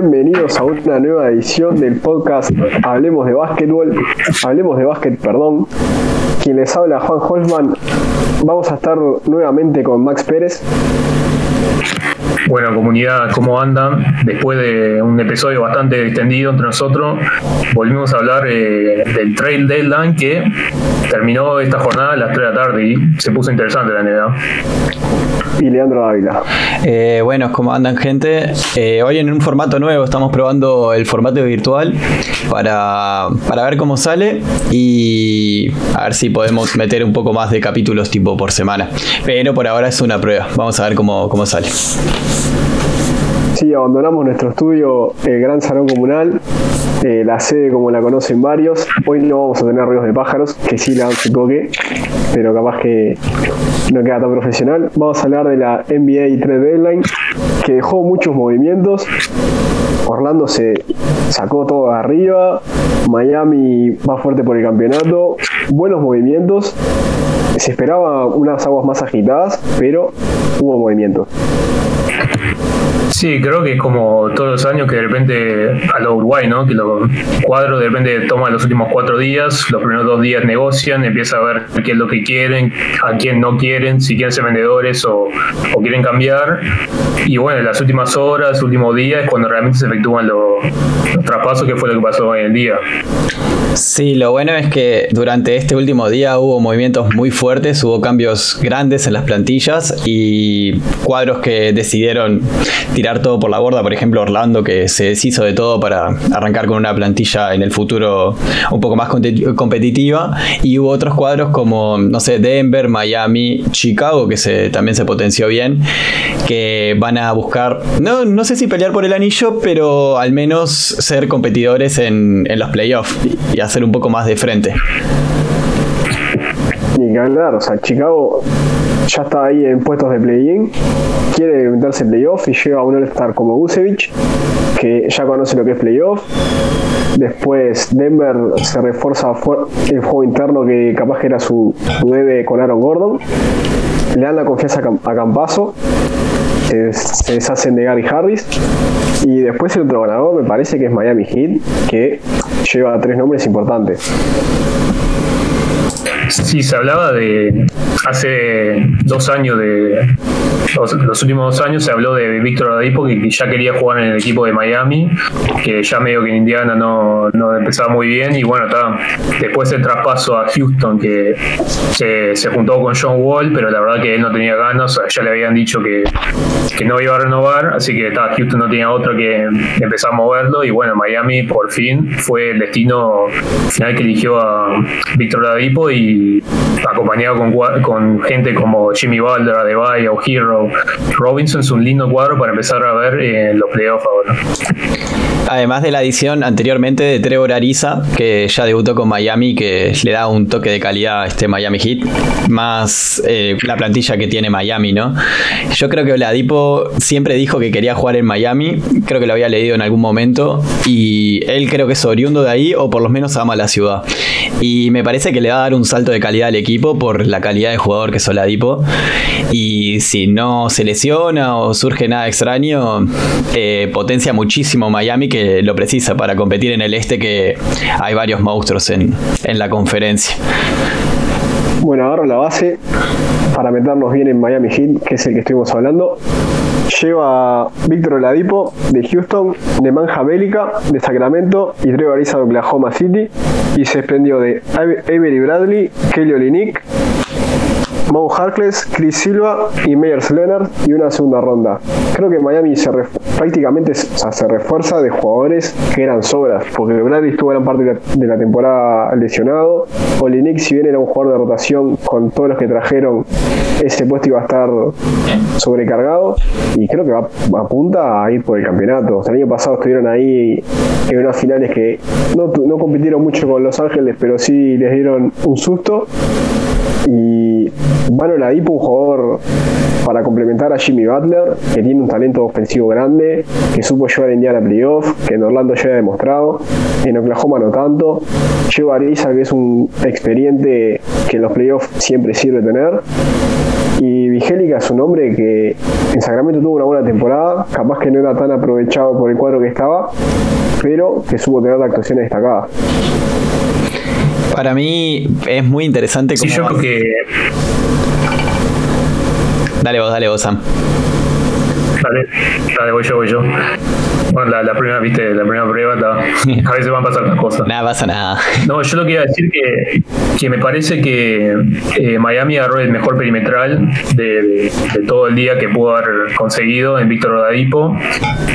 bienvenidos a una nueva edición del podcast Hablemos de Básquetbol, Hablemos de Básquet, perdón. Quien les habla, Juan Holzman. Vamos a estar nuevamente con Max Pérez. Bueno, comunidad, ¿cómo andan? Después de un episodio bastante extendido entre nosotros, volvimos a hablar eh, del Trail Deadline que terminó esta jornada a las 3 de la tarde y se puso interesante la NBA y Leandro Ávila. Eh, bueno, ¿cómo andan gente? Eh, hoy en un formato nuevo estamos probando el formato virtual para, para, ver cómo sale y a ver si podemos meter un poco más de capítulos tipo por semana. Pero por ahora es una prueba, vamos a ver cómo, cómo sale. Sí, abandonamos nuestro estudio, el Gran Salón Comunal, eh, la sede como la conocen varios. Hoy no vamos a tener ruidos de pájaros, que sí le dan su toque, pero capaz que no queda tan profesional. Vamos a hablar de la NBA 3 Deadline, que dejó muchos movimientos. Orlando se sacó todo de arriba, Miami va fuerte por el campeonato, buenos movimientos. Se esperaba unas aguas más agitadas, pero hubo movimientos. Sí, creo que es como todos los años que de repente a lo Uruguay, ¿no? Que los cuadros de repente toman los últimos cuatro días, los primeros dos días negocian, empieza a ver qué es lo que quieren, a quién no quieren, si quieren ser vendedores o, o quieren cambiar. Y bueno, en las últimas horas, últimos días, es cuando realmente se efectúan los, los traspasos, que fue lo que pasó hoy en el día. Sí, lo bueno es que durante este último día hubo movimientos muy fuertes, hubo cambios grandes en las plantillas y cuadros que decidieron tirar todo por la borda, por ejemplo Orlando que se deshizo de todo para arrancar con una plantilla en el futuro un poco más competitiva y hubo otros cuadros como, no sé, Denver, Miami, Chicago que se, también se potenció bien, que van a buscar, no, no sé si pelear por el anillo, pero al menos ser competidores en, en los playoffs y hacer un poco más de frente. Ni que hablar, o sea, Chicago ya está ahí en puestos de play-in, quiere meterse en playoff y lleva a un All-Star como Gusevich, que ya conoce lo que es playoff. Después Denver se refuerza el juego interno que capaz que era su, su con Aaron Gordon. Le dan la confianza a Campazo se, deshacen de Gary Harris. Y después el otro ganador me parece que es Miami Heat, que lleva tres nombres importantes. Sí, se hablaba de hace dos años de los, últimos dos años se habló de Víctor Oladipo que, ya quería jugar en el equipo de Miami, que ya medio que en Indiana no, no empezaba muy bien y bueno, está después el traspaso a Houston que se, se, juntó con John Wall, pero la verdad que él no tenía ganas, ya le habían dicho que, que no iba a renovar, así que está, Houston no tenía otra que empezar a moverlo y bueno, Miami por fin fue el destino final que eligió a Víctor Oladipo y acompañado con, con gente como Jimmy Butler, Adebayo, Hero, Robinson es un lindo cuadro para empezar a ver en los playoffs ahora. Además de la edición anteriormente de Trevor Ariza, que ya debutó con Miami, que le da un toque de calidad a este Miami Heat, más eh, la plantilla que tiene Miami, ¿no? Yo creo que Oladipo siempre dijo que quería jugar en Miami, creo que lo había leído en algún momento, y él creo que es oriundo de ahí, o por lo menos ama la ciudad. Y me parece que le va a dar un salto de calidad al equipo por la calidad de jugador que es Oladipo. Y si no se lesiona o surge nada extraño, eh, potencia muchísimo Miami que lo precisa para competir en el este que hay varios monstruos en, en la conferencia. Bueno, agarro la base para meternos bien en Miami Heat, que es el que estuvimos hablando. Lleva Víctor Oladipo de Houston, de Manja Bélica, de Sacramento y Trevor de Oklahoma City. Y se desprendió de Avery Bradley, Kelly Olynyk, Mo Harkless, Chris Silva y Meyers Leonard y una segunda ronda. Creo que Miami se prácticamente se refuerza de jugadores que eran sobras, porque Bradley estuvo gran parte de la, temporada lesionado. Olinik, si bien era un jugador de rotación, con todos los que trajeron, ese puesto iba a estar sobrecargado y creo que va, apunta a ir por el campeonato. el año pasado estuvieron ahí en unas finales que no, no compitieron mucho con Los Ángeles, pero sí les dieron un susto y Mano Ladipo, un jugador para complementar a Jimmy Butler, que tiene un talento ofensivo grande, que supo llevar a Indiana playoff, que en Orlando ya ha demostrado, en Oklahoma no tanto. Lleva a que es un experiente que en los playoffs siempre sirve tener. Y Vigélica es un hombre que en Sacramento tuvo una buena temporada, capaz que no era tan aprovechado por el cuadro que estaba, pero que supo tener actuaciones destacadas. Para mí es muy interesante como... Sí, yo creo que... Dale vos, dale vos, Sam. Dale, dale, voy yo, voy yo. Bueno, la, primera, viste, la primera prueba, a veces van a pasar las cosas. Nada, pasa nada. No, yo lo que iba a decir que, que me parece que eh, Miami agarró el mejor perimetral de, todo el día que pudo haber conseguido en Víctor Rodadipo.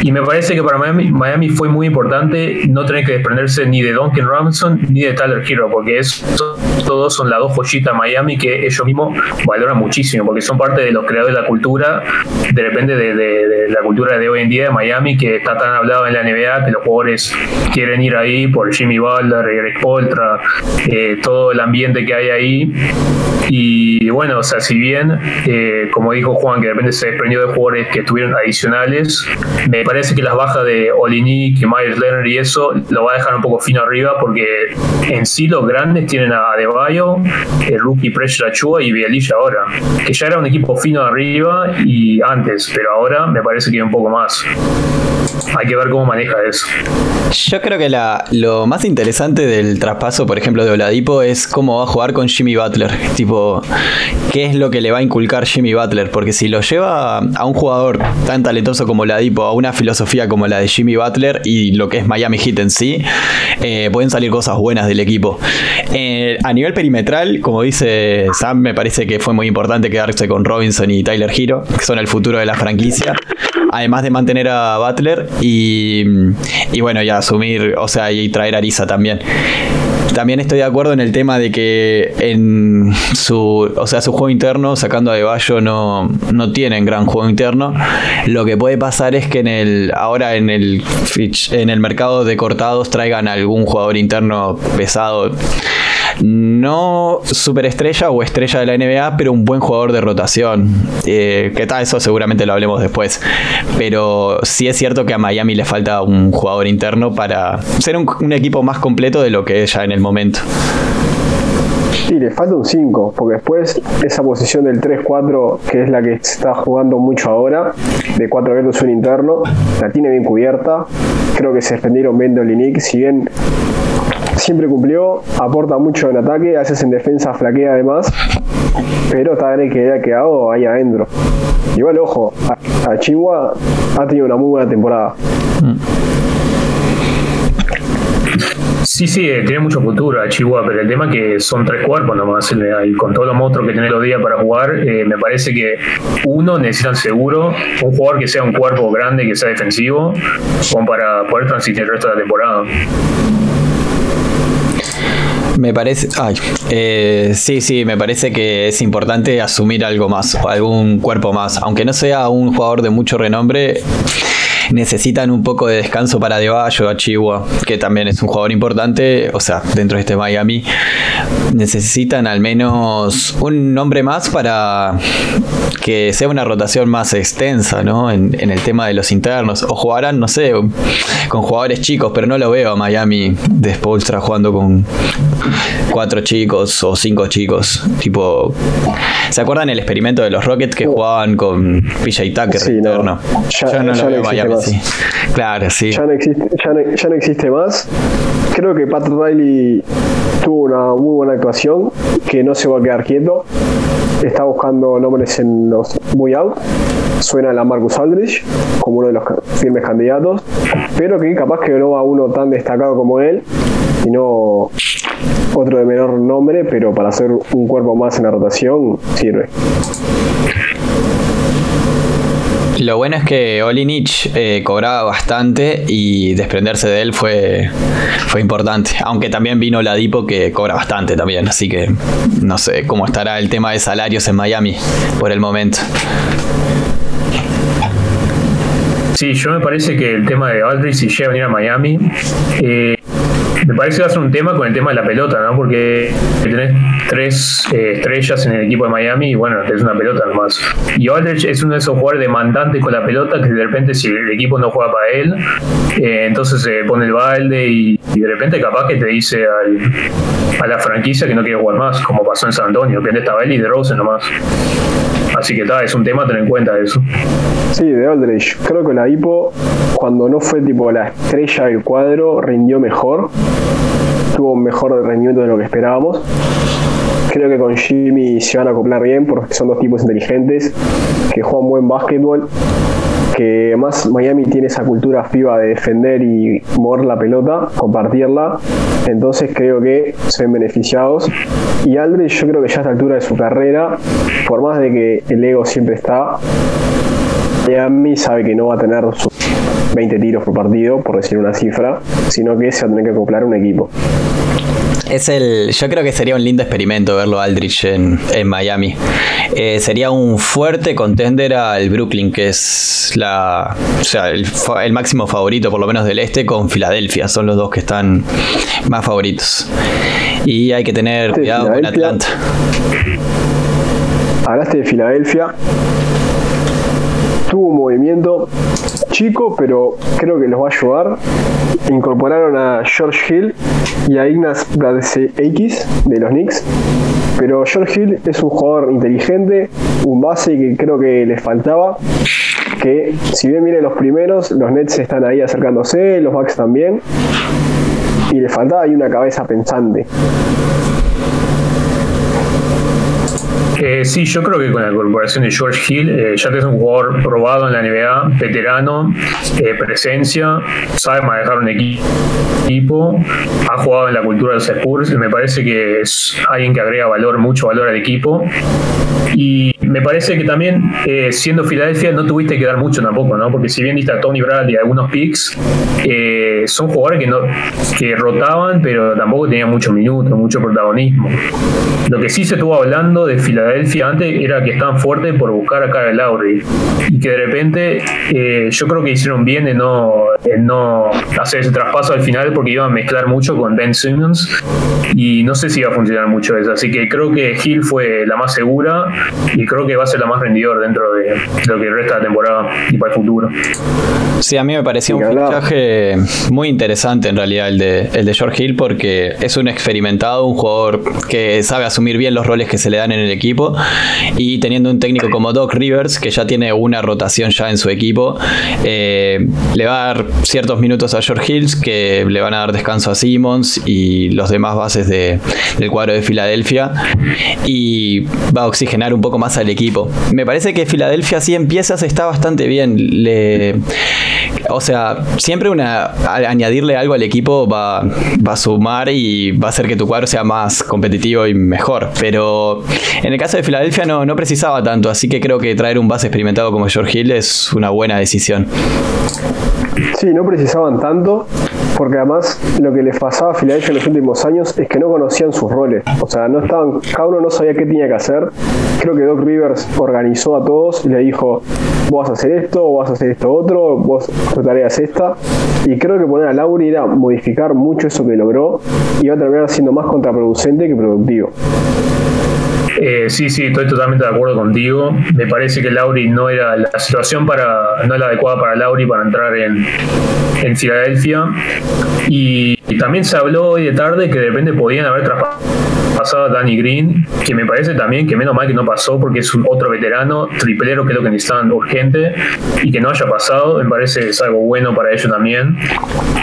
Y me parece que para Miami, Miami fue muy importante no tener que desprenderse ni de Duncan Robinson ni de Tyler Hero, porque es, todos son las dos joyitas de Miami que ellos mismos valoran muchísimo, porque son parte de los creadores de la cultura, de repente de, de la cultura de hoy en día de Miami, que está tan hablado en la NBA que los jugadores quieren ir ahí por Jimmy Butler, Greg Poltra, eh, todo el ambiente que hay ahí. Y bueno, o sea, si bien, eh, como dijo Juan, que de repente se desprendió de jugadores que estuvieron adicionales, me parece que las bajas de Olinik, Myers Leonard y eso lo va a dejar un poco fino arriba porque en sí los grandes tienen a Adebayo, el rookie Pressure Achua y Bielilla ahora, que ya era un equipo fino arriba y antes, pero ahora me parece que un poco más hay que ver cómo maneja eso. Yo creo que lo más interesante del traspaso, por ejemplo, de Oladipo es cómo va a jugar con Jimmy Butler. Tipo, qué es lo que le va a inculcar Jimmy Butler. Porque si lo lleva a un jugador tan talentoso como Oladipo, a una filosofía como la de Jimmy Butler y lo que es Miami Heat en sí, eh, pueden salir cosas buenas del equipo. Eh, a nivel perimetral, como dice Sam, me parece que fue muy importante quedarse con Robinson y Tyler Hero, que son el futuro de la franquicia. Además de mantener a Butler y, bueno, y asumir, o sea, y traer a Arisa también. También estoy de acuerdo en el tema de que en su, o sea, su juego interno, sacando a De no, no tienen gran juego interno. Lo que puede pasar es que en el, ahora en el, en el mercado de cortados traigan algún jugador interno pesado no superestrella o estrella de la NBA, pero un buen jugador de rotación. Eh, ¿Qué tal? Eso seguramente lo hablemos después. Pero sí es cierto que a Miami le falta un jugador interno para ser un, equipo más completo de lo que es ya en el momento. Sí, le falta un 5, porque después esa posición del 3-4, que es la que está jugando mucho ahora, de 4 abiertos un interno, la tiene bien cubierta. Creo que se defendieron bien de si bien siempre cumplió, aporta mucho en ataque, a veces en defensa flaquea además, pero está bien que haya quedado ahí adentro. Igual, ojo, a, Chihuahua ha tenido una muy buena temporada. Sí, sí, eh, tiene mucho futuro a Chihuahua, pero el tema es que son tres cuerpos nomás, y con todos los monstruos que tiene los días para jugar, eh, me parece que uno necesitan seguro un jugador que sea un cuerpo grande, que sea defensivo, como para poder transitar el resto de la temporada. Me parece. Ay, eh, sí, sí, me parece que es importante asumir algo más, algún cuerpo más. Aunque no sea un jugador de mucho renombre, necesitan un poco de descanso para Deballo, a Chihuahua, que también es un jugador importante, o sea, dentro de este Miami, necesitan al menos un nombre más para que sea una rotación más extensa, ¿no? En, el tema de los internos. O jugarán, no sé, con jugadores chicos, pero no lo veo a Miami de Spolstra jugando con cuatro chicos o cinco chicos. Tipo, ¿se acuerdan el experimento de los Rockets que jugaban con PJ Tucker sí, interno? Yo no lo veo Claro, sí. Ya no, existe, ya, no, existe más. Creo que Pat Riley tuvo una muy buena actuación, que no se va a quedar quieto. Está buscando nombres en los muy out. Suena la Marcus Aldridge como uno de los firmes candidatos, pero que capaz que no va uno tan destacado como él, sino otro de menor nombre, pero para hacer un cuerpo más en la rotación sirve. Lo bueno es que Olinich eh, cobraba bastante y desprenderse de él fue, fue importante. Aunque también vino Ladipo que cobra bastante también. Así que no sé cómo estará el tema de salarios en Miami por el momento. Sí, yo me parece que el tema de Aldridge si llega a venir a Miami, eh, me parece que va a ser un tema con el tema de la pelota, ¿no? Porque tenés tres eh, estrellas en el equipo de Miami y bueno, es una pelota nomás. Y Aldridge es uno de esos jugadores demandantes con la pelota que de repente si el equipo no juega para él, eh, entonces se pone el balde y, de repente capaz que te dice a la franquicia que no quiere jugar más, como pasó en San Antonio, que estaba él y de Rose nomás. Así que está, es un tema a tener en cuenta eso. Sí, de Aldridge. Creo que la Hipo, cuando no fue tipo la estrella del cuadro, rindió mejor. Tuvo un mejor rendimiento de lo que esperábamos. Creo que con Jimmy se van a acoplar bien porque son dos tipos inteligentes que juegan buen básquetbol que además Miami tiene esa cultura FIBA de defender y mover la pelota, compartirla, entonces creo que se ven beneficiados. Y Aldridge yo creo que ya a esta altura de su carrera, por más de que el ego siempre está, Miami sabe que no va a tener sus 20 tiros por partido, por decir una cifra, sino que se va a tener que acoplar un equipo. Es el, yo creo que sería un lindo experimento verlo Aldrich en, en Miami. Eh, sería un fuerte contender al Brooklyn, que es la, o sea, el, el, máximo favorito, por lo menos del este, con Filadelfia. Son los dos que están más favoritos. Y hay que tener cuidado con Atlanta. Hablaste de Filadelfia tuvo un movimiento chico, pero creo que los va a ayudar. Incorporaron a George Hill y a Ignaz X de los Knicks. Pero George Hill es un jugador inteligente, un base que creo que les faltaba. Que si bien vienen los primeros, los Nets están ahí acercándose, los Bucks también. Y les faltaba ahí una cabeza pensante. Eh, sí, yo creo que con la incorporación de George Hill eh, ya es un jugador probado en la NBA, veterano, eh, presencia, sabe manejar un equipo, ha jugado en la cultura de los Spurs, me parece que es alguien que agrega valor, mucho valor al equipo. Y me parece que también, eh, siendo Filadelfia, no tuviste que dar mucho tampoco, ¿no? Porque si bien diste a Tony Bradley algunos picks, eh, son jugadores que, no, que rotaban, pero tampoco tenían muchos minutos, mucho protagonismo. Lo que sí se estuvo hablando de Filadelfia antes era que estaban fuertes por buscar a Kyle Lowry. Y que de repente eh, yo creo que hicieron bien en no, en no hacer ese traspaso al final porque iban a mezclar mucho con Ben Simmons y no sé si iba a funcionar mucho eso. Así que creo que Hill fue la más segura y creo que va a ser la más rendidor dentro de, lo que resta de la temporada y para el futuro. Sí, a mí me pareció un fichaje muy interesante en realidad el de, el de George Hill porque es un experimentado, un jugador que sabe asumir bien los roles que se le dan en el equipo y teniendo un técnico como Doc Rivers que ya tiene una rotación ya en su equipo, eh, le va a dar ciertos minutos a George Hills que le van a dar descanso a Simmons y los demás bases de, del cuadro de Filadelfia y va a oxigenar un poco más al equipo. Me parece que Filadelfia si empiezas está bastante bien. O sea, siempre una añadirle algo al equipo va, va a sumar y va a hacer que tu cuadro sea más competitivo y mejor. Pero en el caso de Filadelfia no, no precisaba tanto, así que creo que traer un base experimentado como George Hill es una buena decisión. Sí, no precisaban tanto, porque además lo que les pasaba a Filadelfia en los últimos años es que no conocían sus roles. O sea, no estaban, cada uno no sabía qué tenía que hacer. Creo que Doc Rivers organizó a todos y le dijo, vos vas a hacer esto, vos vas a hacer esto otro, vos tu tarea es esta. Y creo que poner a Lauri era modificar mucho eso que logró y va a terminar siendo más contraproducente que productivo. Eh, sí, sí, estoy totalmente de acuerdo contigo. Me parece que Lauri no era la situación para, no era adecuada para Lauri para entrar en, en Filadelfia. Y, y, también se habló hoy de tarde que de repente podían haber traspasado a Danny Green, que me parece también que menos mal que no pasó porque es un otro veterano, triplero, que es lo que necesitan urgente, y que no haya pasado, me parece es algo bueno para ellos también.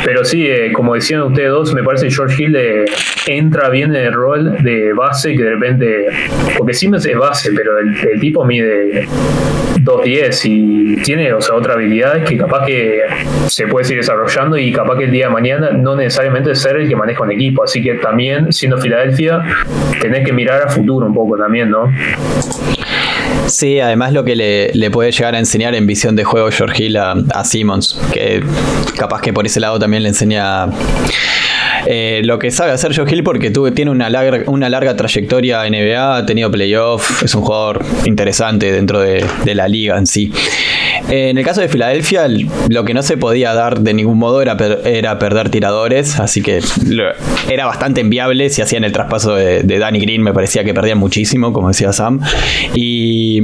Pero sí, eh, como decían ustedes dos, me parece que George Hill eh, entra bien en el rol de base que de repente porque Simmons es base, pero el, tipo mide 2.10 y tiene o sea, otra habilidad que capaz que se puede seguir desarrollando y capaz que el día de mañana no necesariamente ser el que maneja un equipo. Así que también, siendo Filadelfia, tenés que mirar a futuro un poco también, ¿no? Sí, además lo que le, le, puede llegar a enseñar en visión de juego George Hill a, a Simmons, que capaz que por ese lado también le enseña eh, lo que sabe hacer Joe Hill porque tuve, tiene una larga, una larga trayectoria en NBA, ha tenido playoff, es un jugador interesante dentro de, la liga en sí. Eh, en el caso de Filadelfia, lo que no se podía dar de ningún modo era, per, era perder tiradores, así que era bastante enviable si hacían el traspaso de, de, Danny Green, me parecía que perdían muchísimo, como decía Sam. Y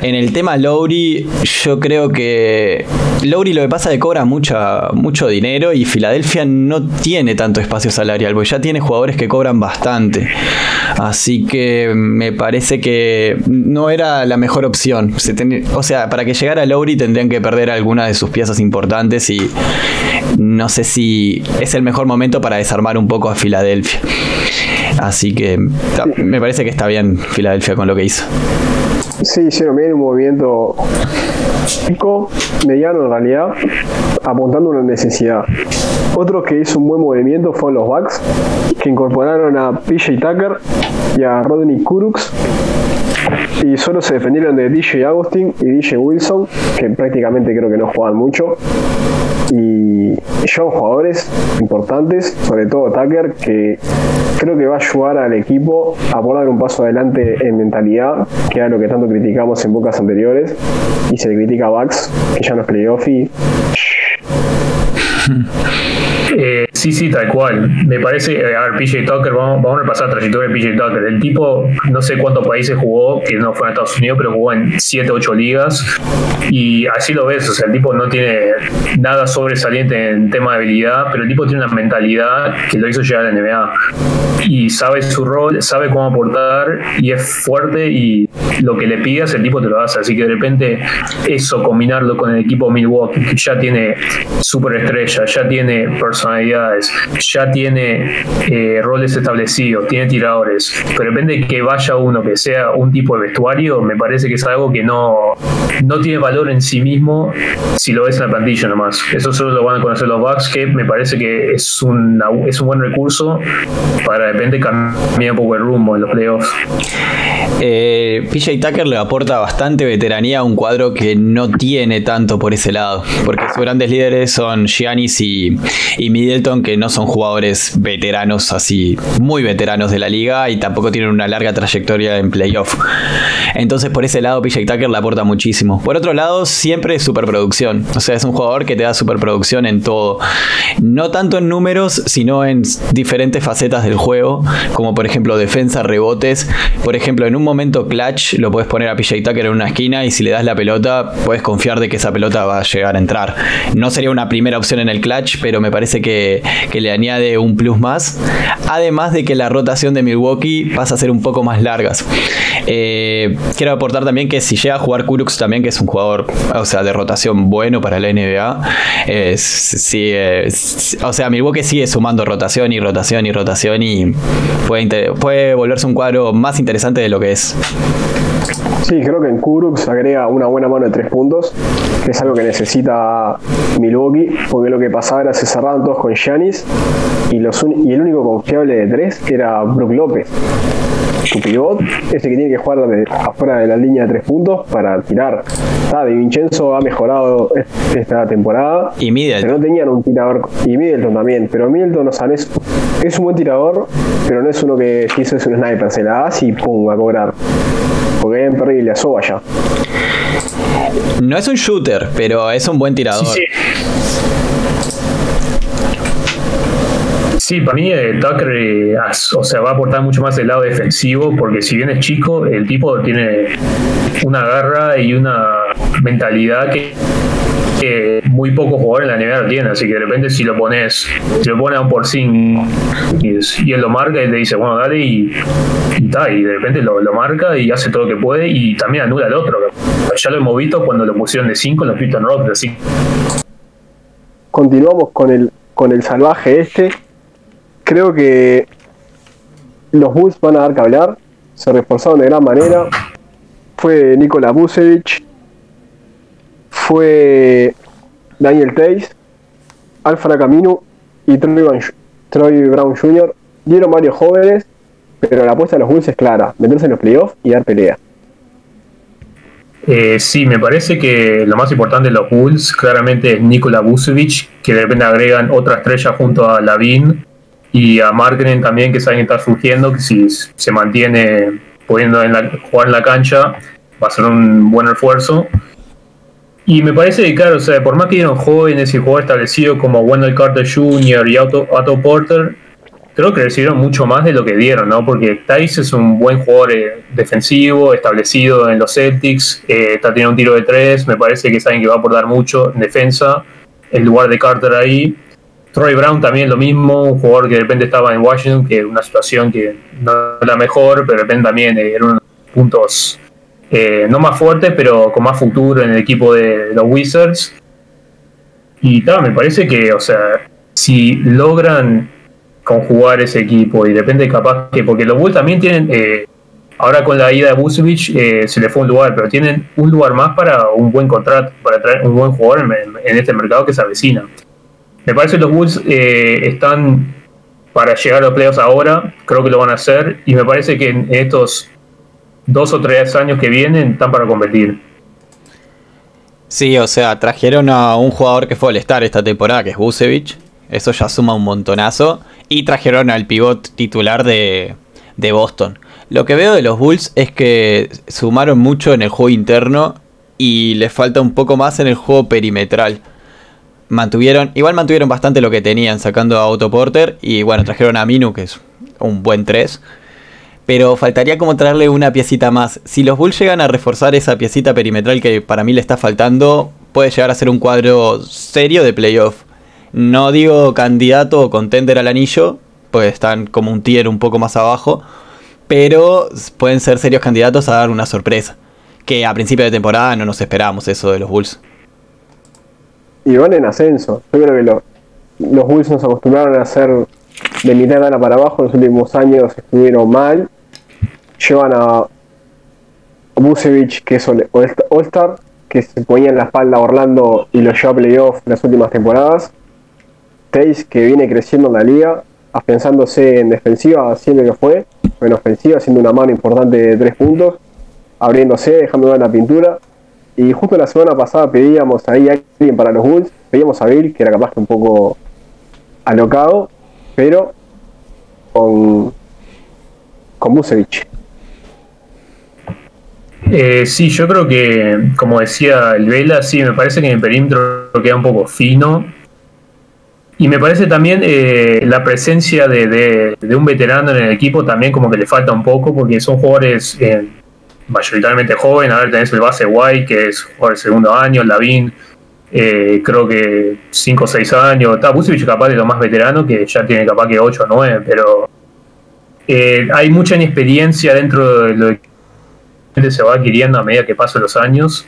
en el tema Lowry, yo creo que Lowry lo que pasa es que cobra mucha, mucho dinero y Filadelfia no tiene tanto espacio salarial, porque ya tiene jugadores que cobran bastante. Así que me parece que no era la mejor opción. o sea, para que llegara Lowry tendrían que perder alguna de sus piezas importantes y no sé si es el mejor momento para desarmar un poco a Filadelfia. Así que me parece que está bien Filadelfia con lo que hizo. Sí, hicieron bien un movimiento chico, mediano en realidad, apuntando a una necesidad. Otro que hizo un buen movimiento fueron los Bucks, que incorporaron a PJ Tucker y a Rodney Kurux y solo se defendieron de DJ Agustin y DJ Wilson, que prácticamente creo que no juegan mucho. Y son jugadores importantes, sobre todo Tucker, que creo que va a ayudar al equipo a poder dar un paso adelante en mentalidad, que era lo que tanto criticamos en bocas anteriores, y se le critica a Bucks, que ya no es playoff y Eh, sí, sí, tal cual. Me parece, eh, a ver, PJ Tucker, vamos, a repasar la trayectoria de PJ Tucker. El tipo, no sé cuántos países jugó, que no fue en Estados Unidos, pero jugó en 7, 8 ligas. Y así lo ves, o sea, el tipo no tiene nada sobresaliente en tema de habilidad, pero el tipo tiene una mentalidad que lo hizo llegar a la NBA. Y sabe su rol, sabe cómo aportar y es fuerte y lo que le pidas el tipo te lo hace. Así que de repente eso, combinarlo con el equipo Milwaukee, que ya tiene superestrella, ya tiene ya tiene eh, roles establecidos, tiene tiradores. Pero depende que vaya uno que sea un tipo de vestuario, me parece que es algo que no, no tiene valor en sí mismo si lo ves en la plantilla nomás. Eso solo lo van a conocer los Bucks, que me parece que es, una, es un buen recurso para de cambiar un poco el rumbo en los playoffs. Eh, PJ Tucker le aporta bastante veteranía a un cuadro que no tiene tanto por ese lado, porque sus grandes líderes son Giannis y, Middleton, que no son jugadores veteranos así, muy veteranos de la liga y tampoco tienen una larga trayectoria en playoff. Entonces por ese lado PJ Tucker le aporta muchísimo. Por otro lado, siempre superproducción, o sea, es un jugador que te da superproducción en todo, no tanto en números, sino en diferentes facetas del juego, como por ejemplo defensa, rebotes, por ejemplo en un momento clutch lo puedes poner a PJ Tucker en una esquina y si le das la pelota puedes confiar de que esa pelota va a llegar a entrar. No sería una primera opción en el clutch, pero me parece que, le añade un plus más. Además de que la rotación de Milwaukee pasa a ser un poco más largas. Eh, quiero aportar también que si llega a jugar Kurux también, que es un jugador, o sea, de rotación bueno para la NBA, o sea, Milwaukee sigue sumando rotación y rotación y rotación y puede volverse un cuadro más interesante de lo que es. Sí, creo que en Kurux agrega una buena mano de tres puntos, que es algo que necesita Milwaukee, porque lo que pasaba era se cerraban todos con Giannis y, los y el único confiable de tres era Brook López. Su pivot, ese que tiene que jugar afuera de la línea de tres puntos para tirar. Está, de Vincenzo ha mejorado esta temporada. Y Middleton. Pero no tenían un tirador. Y Middleton también. Pero Middleton no sabes, es un buen tirador, pero no es uno que si eso es un sniper, se la das y pum, va a cobrar. Porque en perdido la soba ya. No es un shooter, pero es un buen tirador. Sí, sí. para mí eh, Tucker eh, o sea, va a aportar mucho más el lado defensivo, porque si bien es chico, el tipo tiene una garra y una mentalidad que que muy pocos jugadores en la NBA lo tienen, así que de repente si lo pones, si lo pones a un por y, y, él lo marca y te dice, bueno, dale y, y, y de repente lo, marca y hace todo lo que puede y también anula al otro. Ya lo hemos visto cuando lo pusieron de 5 en los Pistons Rockets, así. Continuamos con el, con el salvaje este. Creo que los Bulls van a dar que hablar. Se reforzaron de gran manera. Fue Nikola Vucevic, fue Daniel Tays, Alfred Camino y Troy, Brown Jr. Dieron varios jóvenes, pero la apuesta de los Bulls es clara, meterse en los playoffs y dar pelea. Eh, sí, me parece que lo más importante de los Bulls claramente es Nikola Vucevic, que de repente agregan otra estrella junto a Lavin y a Markenen también, que saben que está surgiendo, que si se mantiene pudiendo jugar en la cancha va a ser un buen refuerzo. Y me parece que, claro, o sea, por más que eran jóvenes y jugadores establecidos como Wendell Carter Jr. y Otto, Porter, creo que recibieron mucho más de lo que dieron, ¿no? Porque Tice es un buen jugador eh, defensivo, establecido en los Celtics, eh, está teniendo un tiro de tres, me parece que es alguien que va a aportar mucho en defensa, en lugar de Carter ahí. Troy Brown también lo mismo, un jugador que de repente estaba en Washington, que una situación que no era mejor, pero de repente también eh, era unos puntos no más fuertes, pero con más futuro en el equipo de los Wizards. Y tal, me parece que, o sea, si logran conjugar ese equipo y depende capaz que, porque los Bulls también tienen, eh, ahora con la ida de Busevich eh, se le fue un lugar, pero tienen un lugar más para un buen contrato, para traer un buen jugador en, este mercado que se avecina. Me parece que los Bulls eh, están para llegar a los playoffs ahora, creo que lo van a hacer, y me parece que en estos dos o tres años que vienen están para competir. Sí, o sea, trajeron a un jugador que fue al estar esta temporada, que es Busevich. Eso ya suma un montonazo. Y trajeron al pivot titular de, Boston. Lo que veo de los Bulls es que sumaron mucho en el juego interno y les falta un poco más en el juego perimetral. Mantuvieron, igual mantuvieron bastante lo que tenían sacando a Otto Porter y bueno, trajeron a Minu que es un buen 3. Pero faltaría como traerle una piecita más. Si los Bulls llegan a reforzar esa piecita perimetral que para mí le está faltando, puede llegar a ser un cuadro serio de playoff. No digo candidato o contender al anillo, pues están como un tier un poco más abajo, pero pueden ser serios candidatos a dar una sorpresa. Que a principio de temporada no nos esperábamos eso de los Bulls. Y van en ascenso. Yo creo que los Bulls nos acostumbraron a hacer de mitad para abajo. En los últimos años estuvieron mal. Llevan a Busevich, que es All-Star, que se ponía en la espalda a Orlando y lo llevó a playoff en las últimas temporadas. Tays que viene creciendo en la liga, afianzándose en defensiva, haciendo que fue, en ofensiva, haciendo una mano importante de tres puntos, abriéndose, dejando la pintura. Y justo la semana pasada pedíamos ahí a alguien para los Bulls, pedíamos a Bill, que era capaz que un poco alocado, pero con, con Busevich. Eh, sí, yo creo que, como decía el Vela, sí, me parece que en el perímetro queda un poco fino. Y me parece también eh, la presencia de, un veterano en el equipo también como que le falta un poco, porque son jugadores eh, mayoritariamente jóvenes. A ver, tenés el base White, que es jugador de segundo año, Lavín, eh, creo que 5 o 6 años. Está Busevich capaz de lo más veterano, que ya tiene capaz que 8 o 9, pero hay mucha inexperiencia dentro de lo se va adquiriendo a medida que pasan los años.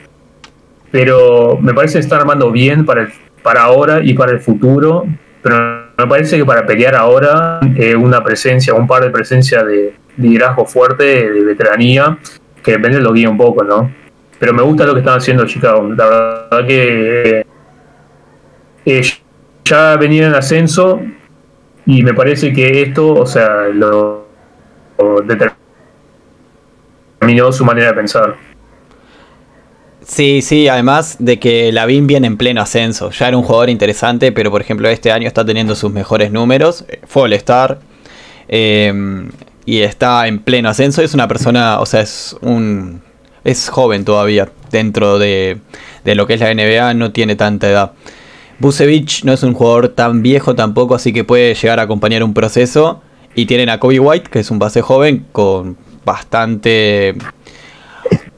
Pero me parece que están armando bien para el para ahora y para el futuro, pero me parece que para pelear ahora eh, una presencia, un par de presencia de liderazgo fuerte, de veteranía, que depende lo guía un poco, ¿no? Pero me gusta lo que están haciendo Chicago. La verdad que eh, ya venía en ascenso y me parece que esto, o sea, lo, lo determinó su manera de pensar. Sí, sí, además de que Lavín viene en pleno ascenso. Ya era un jugador interesante, pero por ejemplo este año está teniendo sus mejores números. Eh, fue All Star. Em, y está en pleno ascenso. Es una persona, o sea, es un. Es joven todavía. Dentro de, de lo que es la NBA, no tiene tanta edad. Busevich no es un jugador tan viejo tampoco, así que puede llegar a acompañar un proceso. Y tienen a Kobe White, que es un base joven con bastante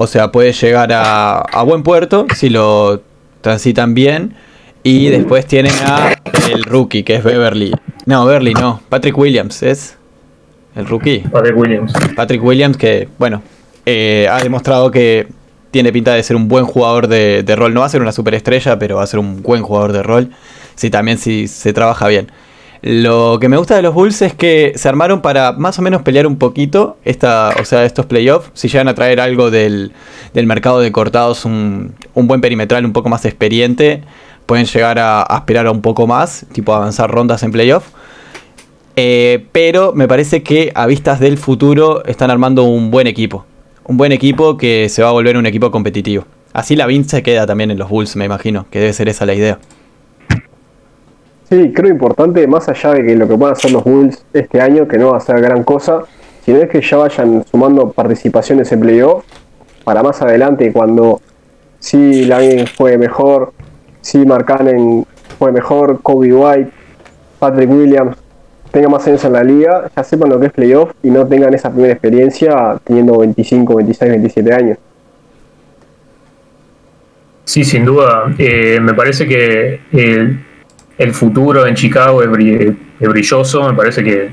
o sea, puede llegar a, buen puerto si lo transitan bien. Y después tienen a el rookie, que es Beverly. No, Beverly no. Patrick Williams es el rookie. Patrick Williams. Patrick Williams, que, bueno, eh, ha demostrado que tiene pinta de ser un buen jugador de, de, rol. No va a ser una superestrella, pero va a ser un buen jugador de rol. Si también si se trabaja bien. Lo que me gusta de los Bulls es que se armaron para más o menos pelear un poquito esta, o sea, estos playoffs. Si llegan a traer algo del, mercado de cortados, un, buen perimetral un poco más experiente, pueden llegar a, aspirar a un poco más, tipo avanzar rondas en playoff. Eh, pero me parece que a vistas del futuro están armando un buen equipo. Un buen equipo que se va a volver un equipo competitivo. Así la Vince queda también en los Bulls, me imagino, que debe ser esa la idea. Sí, creo importante, más allá de que lo que puedan hacer los Bulls este año, que no va a ser gran cosa, sino es que ya vayan sumando participaciones en playoff para más adelante, cuando sí Lavin fue mejor, sí Mark fue mejor, Kobe White, Patrick Williams tengan más años en la liga, ya sepan lo que es playoff y no tengan esa primera experiencia teniendo 25, 26, 27 años. Sí, sin duda. Eh, me parece que el, futuro en Chicago es, brilloso. Me parece que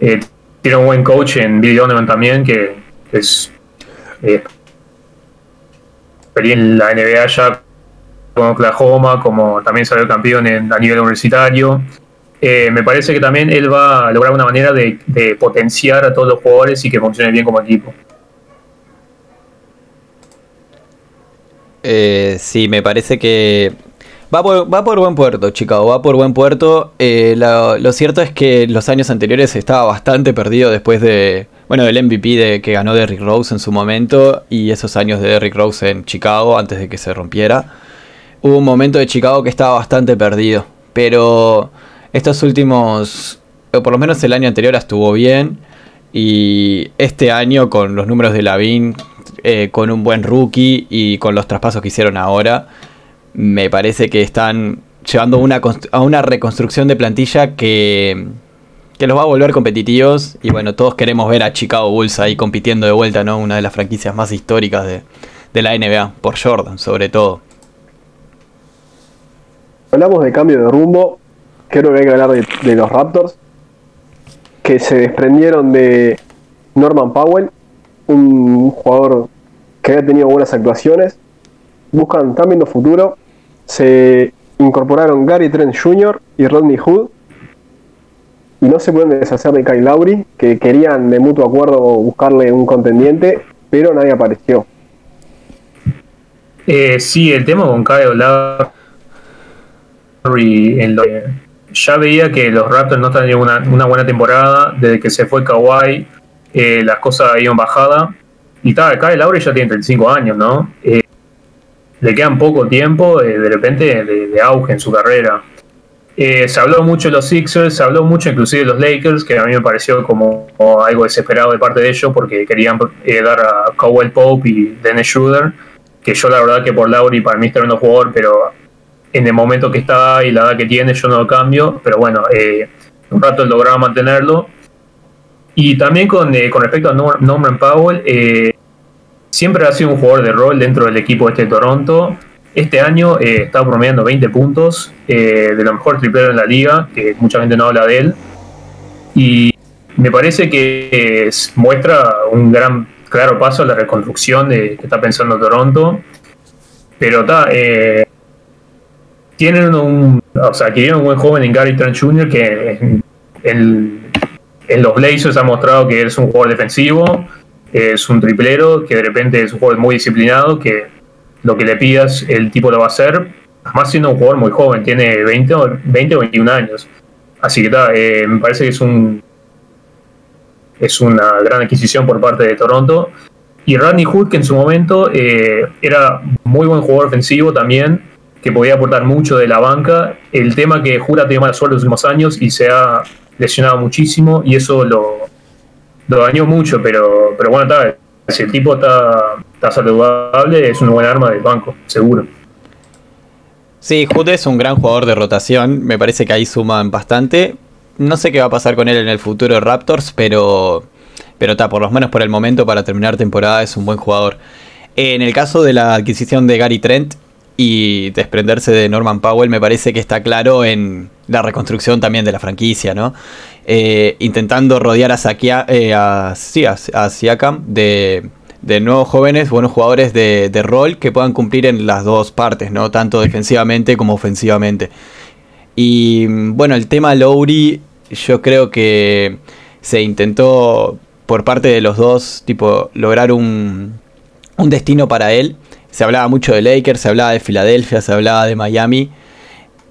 eh, tiene un buen coach en Billy Donovan también, que, es eh, en la NBA ya con Oklahoma, como también salió campeón a nivel universitario. Eh, me parece que también él va a lograr una manera de, potenciar a todos los jugadores y que funcione bien como equipo. Eh, sí, me parece que va por, va por buen puerto, Chicago, va por buen puerto. Eh, lo, cierto es que los años anteriores estaba bastante perdido después de, bueno, del MVP de, que ganó Derrick Rose en su momento y esos años de Derrick Rose en Chicago antes de que se rompiera. Hubo un momento de Chicago que estaba bastante perdido, pero estos últimos, o por lo menos el año anterior estuvo bien. Y este año con los números de Lavin, eh, con un buen rookie y con los traspasos que hicieron ahora, me parece que están llevando una, a una reconstrucción de plantilla que, que los va a volver competitivos. Y bueno, todos queremos ver a Chicago Bulls ahí compitiendo de vuelta, ¿no? Una de las franquicias más históricas de, de la NBA, por Jordan, sobre todo. Hablamos de cambio de rumbo creo que hay que hablar de, los Raptors, que se desprendieron de Norman Powell, un jugador que había tenido buenas actuaciones, buscan también los futuro, se incorporaron Gary Trent Jr. y Rodney Hood, y no se pueden deshacer de Kyle Lowry, que querían de mutuo acuerdo buscarle un contendiente, pero nadie apareció. Eh, sí, el tema con Kyle Lowry en lo ya veía que los Raptors no tenían una, una buena temporada. Desde que se fue Kawhi, eh, las cosas iban bajada. Y tal, el Laure ya tiene 35 años, ¿no? Eh, le quedan poco tiempo, eh, de repente, de, auge en su carrera. se habló mucho de los Sixers, se habló mucho inclusive de los Lakers, que a mí me pareció como, algo desesperado de parte de ellos, porque querían dar a Kawhi Pope y Dennis Schroeder, que yo la verdad que por Lauri para mí está un jugador, pero en el momento que está y la edad que tiene, yo no lo cambio, pero bueno, eh, un rato lograba mantenerlo. Y también con, eh, con respecto a Norman Powell, eh, siempre ha sido un jugador de rol dentro del equipo este de Toronto. Este año está promediando 20 puntos, de lo mejor triplero en la liga, que mucha gente no habla de él. Y me parece que muestra un gran, claro paso a la reconstrucción de, que está pensando Toronto. Pero está, tienen un, o sea, un buen joven en Gary Trent Jr. que en, los Blazers ha mostrado que es un jugador defensivo, es un triplero, que de repente es un jugador muy disciplinado, que lo que le pidas el tipo lo va a hacer, además siendo un jugador muy joven, tiene 20 o, 20 o 21 años. Así que eh, me parece que es un es una gran adquisición por parte de Toronto. Y Rodney Hood, que en su momento eh, era muy buen jugador ofensivo también, que podía aportar mucho de la banca. El tema que Jura tiene mala suerte los últimos años y se ha lesionado muchísimo y eso lo, lo dañó mucho, pero, pero bueno, está, si el tipo está, está saludable, es una buena arma del banco, seguro. Sí, Hood es un gran jugador de rotación, me parece que ahí suman bastante. No sé qué va a pasar con él en el futuro de Raptors, pero pero está, por lo menos por el momento para terminar temporada es un buen jugador. En el caso de la adquisición de Gary Trent, y desprenderse de Norman Powell me parece que está claro en la reconstrucción también de la franquicia, ¿no? Eh, intentando rodear a, Sakia, eh, a, Siakam de, nuevos jóvenes, buenos jugadores de, rol que puedan cumplir en las dos partes, ¿no? Tanto defensivamente como ofensivamente. Y bueno, el tema Lowry, yo creo que se intentó por parte de los dos, tipo, lograr un, un destino para él se hablaba mucho de Lakers, se hablaba de Filadelfia, se hablaba de Miami.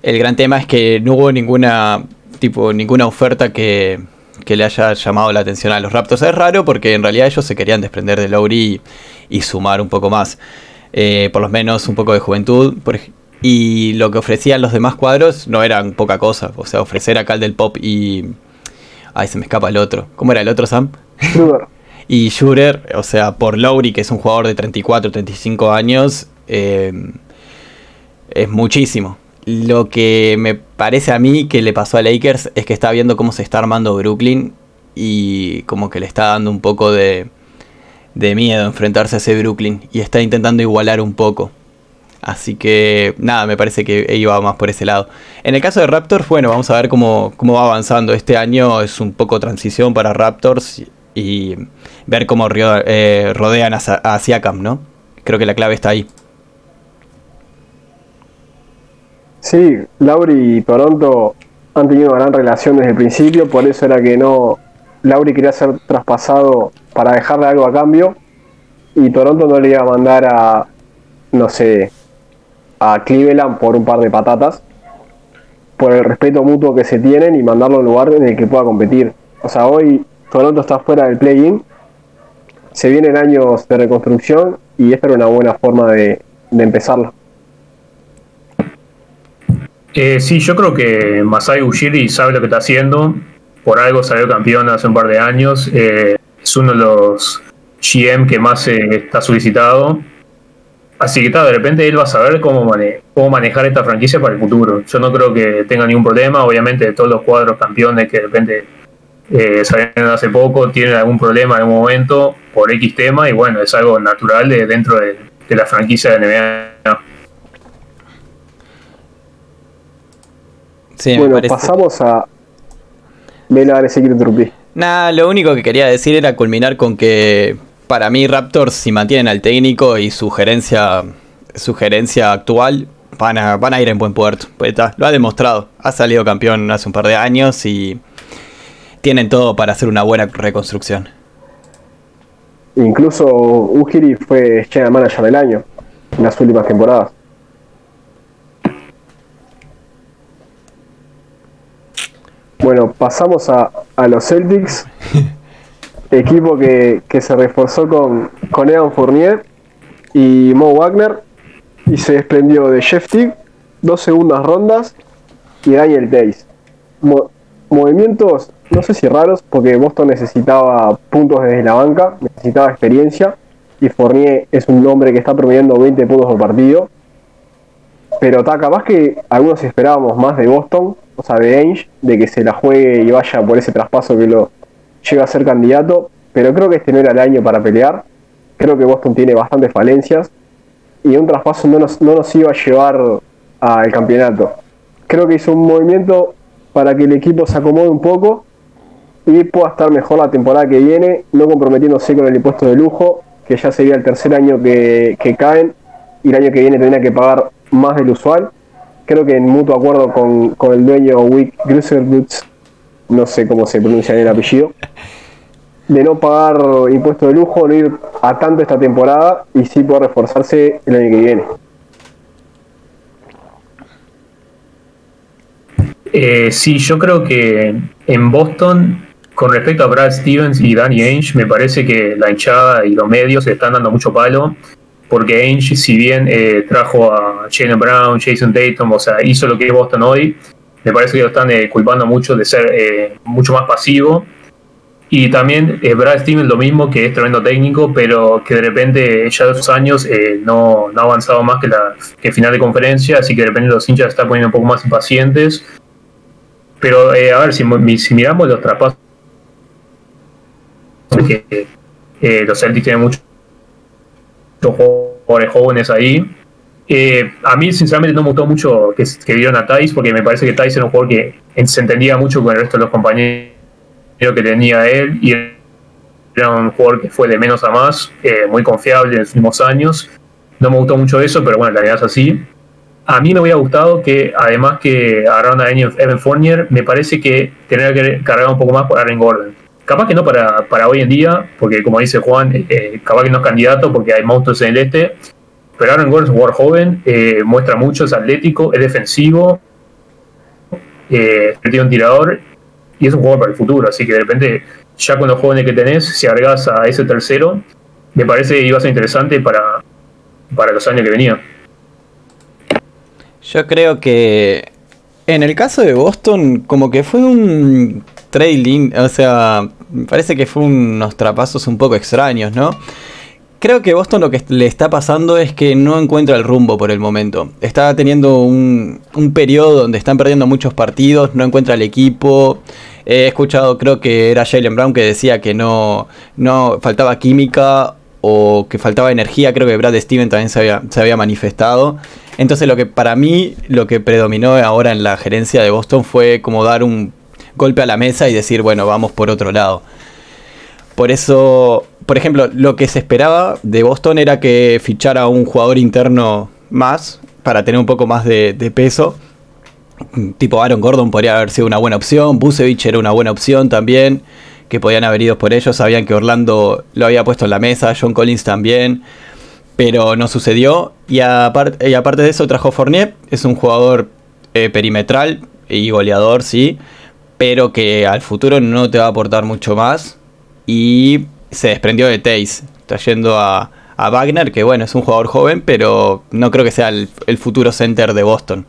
El gran tema es que no hubo ninguna, tipo, ninguna oferta que, le haya llamado la atención a los Raptors. Es raro porque en realidad ellos se querían desprender de Lowry y, sumar un poco más. Eh, por lo menos un poco de juventud. y lo que ofrecían los demás cuadros no eran poca cosa. O sea, ofrecer a Cal del Pop y. Ay, se me escapa el otro. ¿Cómo era el otro, Sam? Y Schurer, o sea, por Lowry, que es un jugador de 34, 35 años, eh, es muchísimo. Lo que me parece a mí que le pasó a Lakers es que está viendo cómo se está armando Brooklyn y como que le está dando un poco de, de miedo enfrentarse a ese Brooklyn y está intentando igualar un poco. Así que nada, me parece que iba más por ese lado. En el caso de Raptors, bueno, vamos a ver cómo, cómo va avanzando. Este año es un poco transición para Raptors y ver cómo eh, rodean a, a Siakam, ¿no? Creo que la clave está ahí. Sí, Lauri y Toronto han tenido una gran relación desde el principio, por eso era que no. Lauri quería ser traspasado para dejarle algo a cambio y Toronto no le iba a mandar a, no sé, a Cleveland por un par de patatas, por el respeto mutuo que se tienen y mandarlo a un lugar en el que pueda competir. O sea, hoy Toronto está fuera del play-in, se vienen años de reconstrucción y esta era una buena forma de, de empezarlo. Eh, sí, yo creo que Masai Ujiri sabe lo que está haciendo. Por algo salió campeón hace un par de años. Eh, es uno de los GM que más está solicitado. Así que está, de repente él va a saber cómo, cómo manejar esta franquicia para el futuro. Yo no creo que tenga ningún problema. Obviamente, todos los cuadros campeones que de repente eh, salieron hace poco tienen algún problema en algún momento por X tema. Y bueno, es algo natural de, dentro de, de la franquicia de NBA. Bueno, pasamos a. Vela, dale, seguir Nada, lo único que quería decir era culminar con que para mí Raptors, si mantienen al técnico y su gerencia, su gerencia actual, van a, van a ir en buen puerto. Pues lo ha demostrado. Ha salido campeón hace un par de años y tienen todo para hacer una buena reconstrucción. Incluso Ujiri fue general manager del año en las últimas temporadas. Bueno, pasamos a, los Celtics, equipo que, se reforzó con, con Evan Fournier y Mo Wagner y se desprendió de Jeff Tick, dos segundas rondas y Daniel Days. movimientos, no sé si raros, porque Boston necesitaba puntos desde la banca, necesitaba experiencia y Fournier es un hombre que está promediando 20 puntos por partido. Pero está capaz que algunos esperábamos más de Boston, o sea, de Ainge, de que se la juegue y vaya por ese traspaso que lo lleva a ser candidato, pero creo que este no era el año para pelear. Creo que Boston tiene bastantes falencias y un traspaso no nos, no nos iba a llevar al campeonato. Creo que hizo un movimiento para que el equipo se acomode un poco y pueda estar mejor la temporada que viene, no comprometiéndose con el impuesto de lujo, que ya sería el tercer año que, que caen y el año que viene tendría que pagar más del usual creo que en mutuo acuerdo con, el dueño Wick Gruserwitz, no sé cómo se pronuncia el apellido, de no pagar impuestos de lujo, no ir a tanto esta temporada y sí poder reforzarse el año que viene. Eh, sí, yo creo que en Boston, con respecto a Brad Stevens y Danny Ainge, me parece que la hinchada y los medios están dando mucho palo porque Ainge, si bien eh, trajo a Jalen Brown, Jason Tatum, o sea, hizo lo que es Boston hoy, me parece que lo están eh, culpando mucho de ser eh, mucho más pasivo. Y también Brad Stevens lo mismo, que es tremendo técnico, pero que de repente ya sus años no, ha avanzado más que, la, final de conferencia, así que de repente los hinchas están poniendo un poco más impacientes. Pero a ver, si, miramos los traspasos, que los Celtics tienen mucho jugadores jóvenes ahí. Eh, a mí, sinceramente, no me gustó mucho que, que a Thais, porque me parece que Thais era un jugador que se entendía mucho con el resto de los compañeros que tenía él, y era un jugador que fue de menos a más, eh, muy confiable en los últimos años. No me gustó mucho eso, pero bueno, la verdad es así. A mí me hubiera gustado que, además que agarraron a Evan Fournier, me parece que tener que cargar un poco más por Aaron Gordon capaz que no para, para hoy en día, porque como dice Juan, eh, capaz que no es candidato porque hay monstruos en el este, pero Aaron Gordon es un jugador joven, eh, muestra mucho, es atlético, es defensivo, eh, tiene un tirador y es un jugador para el futuro, así que de repente ya con los jóvenes que tenés, si agregas a ese tercero, me parece que iba a ser interesante para, para los años que venían. Yo creo que en el caso de Boston, como que fue un trading, o sea, me parece que fue unos trapasos un poco extraños, ¿no? creo que Boston lo que le está pasando es que no encuentra el rumbo por el momento. Está teniendo un, un periodo donde están perdiendo muchos partidos, no encuentra el equipo. He escuchado, creo que era Jalen Brown que decía que no, no faltaba química o que faltaba energía. Creo que Brad Steven también se había, se había manifestado. Entonces lo que para mí lo que predominó ahora en la gerencia de Boston fue como dar un golpe a la mesa y decir, bueno, vamos por otro lado. Por eso, por ejemplo, lo que se esperaba de Boston era que fichara un jugador interno más para tener un poco más de, peso. Tipo Aaron Gordon podría haber sido una buena opción, Busevich era una buena opción también, que podían haber ido por ellos, sabían que Orlando lo había puesto en la mesa, John Collins también, pero no sucedió. Y, aparte, de eso trajo Fournier, es un jugador eh, perimetral y goleador, sí, pero que al futuro no te va a aportar mucho más. Y se desprendió de Taze, trayendo a, Wagner, que bueno, es un jugador joven, pero no creo que sea el, futuro center de Boston.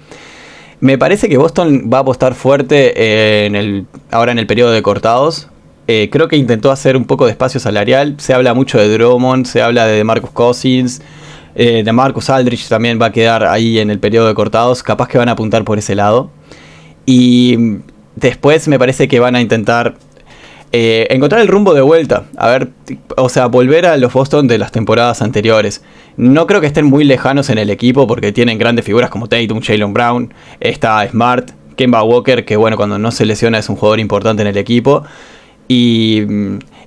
Me parece que Boston va a apostar fuerte ahora en el periodo de cortados. Eh, creo que intentó hacer un poco de espacio salarial. Se habla mucho de Drummond, se habla de Marcus Cousins, eh, de Marcus Aldrich también va a quedar ahí en el periodo de cortados. Capaz que van a apuntar por ese lado. Y después me parece que van a intentar eh, encontrar el rumbo de vuelta. A ver, o sea, volver a los Boston de las temporadas anteriores. No creo que estén muy lejanos en el equipo porque tienen grandes figuras como Tatum, Jalen Brown, está Smart, Kemba Walker, que bueno, cuando no se lesiona es un jugador importante en el equipo. Y,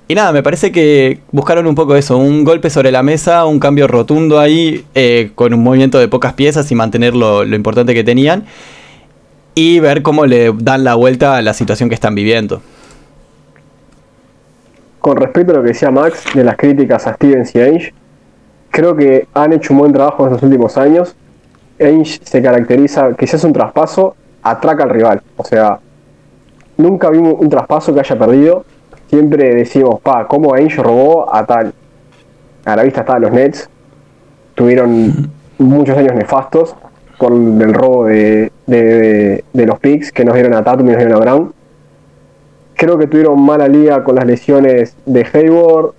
y nada, me parece que buscaron un poco eso, un golpe sobre la mesa, un cambio rotundo ahí, eh, con un movimiento de pocas piezas y mantener lo importante que tenían. Y ver cómo le dan la vuelta a la situación que están viviendo con respecto a lo que decía Max de las críticas a Stevens y Ainge, creo que han hecho un buen trabajo en estos últimos años. Ainge se caracteriza que si hace un traspaso, atraca al rival. O sea, nunca vimos un traspaso que haya perdido. Siempre decimos, pa, ¿cómo Ainge robó a tal? A la vista estaban los Nets. Tuvieron muchos años nefastos con el robo de, los picks que nos dieron a Tatum y nos dieron a Brown Creo que tuvieron mala liga con las lesiones de Hayward,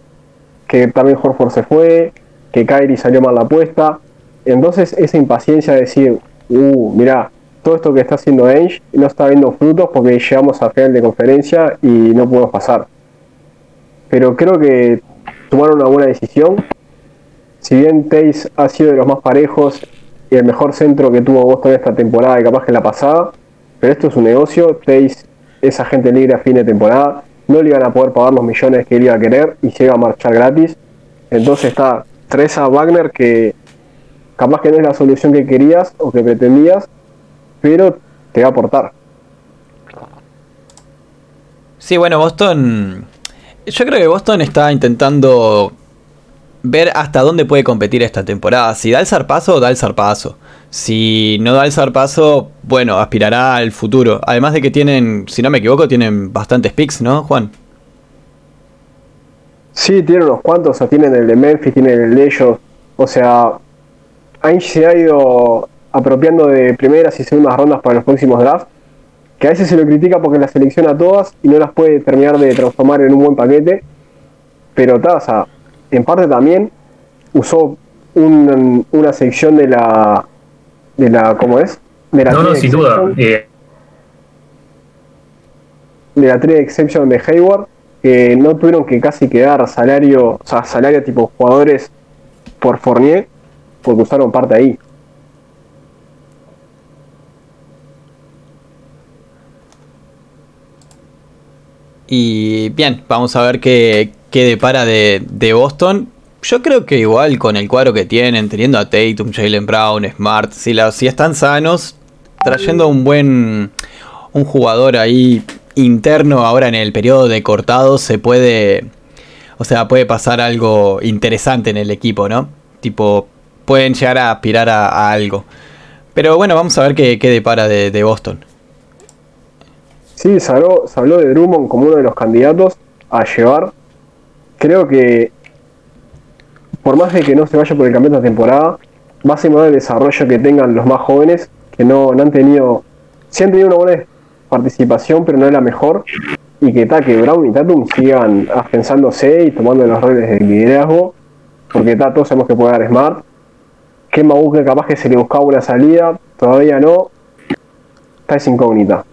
que también Horford se fue, que Kyrie salió mal la apuesta. Entonces esa impaciencia de decir, uh, mira, todo esto que está haciendo Ainge no está viendo frutos porque llegamos a final de conferencia y no podemos pasar. Pero creo que tomaron una buena decisión. Si bien Taze ha sido de los más parejos y el mejor centro que tuvo Boston esta temporada y capaz que la pasada, pero esto es un negocio. Taze esa gente libre a fin de temporada, no le iban a poder pagar los millones que él iba a querer y se iba a marchar gratis. Entonces está, traes a Wagner que capaz que no es la solución que querías o que pretendías, pero te va a aportar. Sí, bueno, Boston. Yo creo que Boston está intentando ver hasta dónde puede competir esta temporada. Si da el zarpazo, da el zarpazo. Si no da el zarpazo, bueno, aspirará al futuro. Además de que tienen, si no me equivoco, tienen bastantes picks, ¿no, Juan? Sí, tienen unos cuantos, o sea, tienen el de Memphis, tienen el de ellos. O sea, Ainge se ha ido apropiando de primeras y segundas rondas para los próximos drafts, que a veces se lo critica porque las selecciona todas y no las puede terminar de transformar en un buen paquete. Pero, sea, en parte también usó una sección de la de la ¿cómo es? De la no, no, sin duda. Eh. De la trade exception de Hayward, que no tuvieron que casi quedar salario, o sea, salario tipo jugadores por Fournier, porque usaron parte ahí. Y bien, vamos a ver qué, qué depara de, de Boston yo creo que igual con el cuadro que tienen, teniendo a Tatum, Jalen Brown, Smart, si, si están sanos, trayendo un buen un jugador ahí interno ahora en el periodo de cortado se puede o sea puede pasar algo interesante en el equipo no tipo pueden llegar a aspirar a, algo. Pero bueno vamos a ver qué, qué depara de, de, Boston. Sí se se habló de Drummond como uno de los candidatos a llevar creo que por más de que no se vaya por el campeonato de temporada, va a ser el desarrollo que tengan los más jóvenes, que no, han tenido, sí han tenido una buena participación, pero no es la mejor, y que, ta, Brown y Tatum sigan afianzándose y tomando los roles de liderazgo, porque todos sabemos que puede dar Smart. Que Mabuke capaz que se le buscaba una salida, todavía no. Está esa incógnita.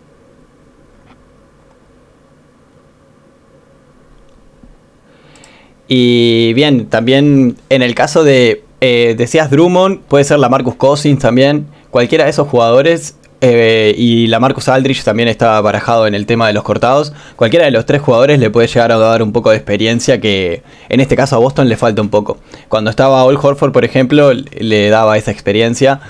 Y bien, también en el caso de, eh, decías Drummond, puede ser la Marcus Cousins también. Cualquiera de esos jugadores eh, y la Marcus Aldrich también está barajado en el tema de los cortados. Cualquiera de los tres jugadores le puede llegar a dar un poco de experiencia que en este caso a Boston le falta un poco. Cuando estaba All Horford, por ejemplo, le daba esa experiencia.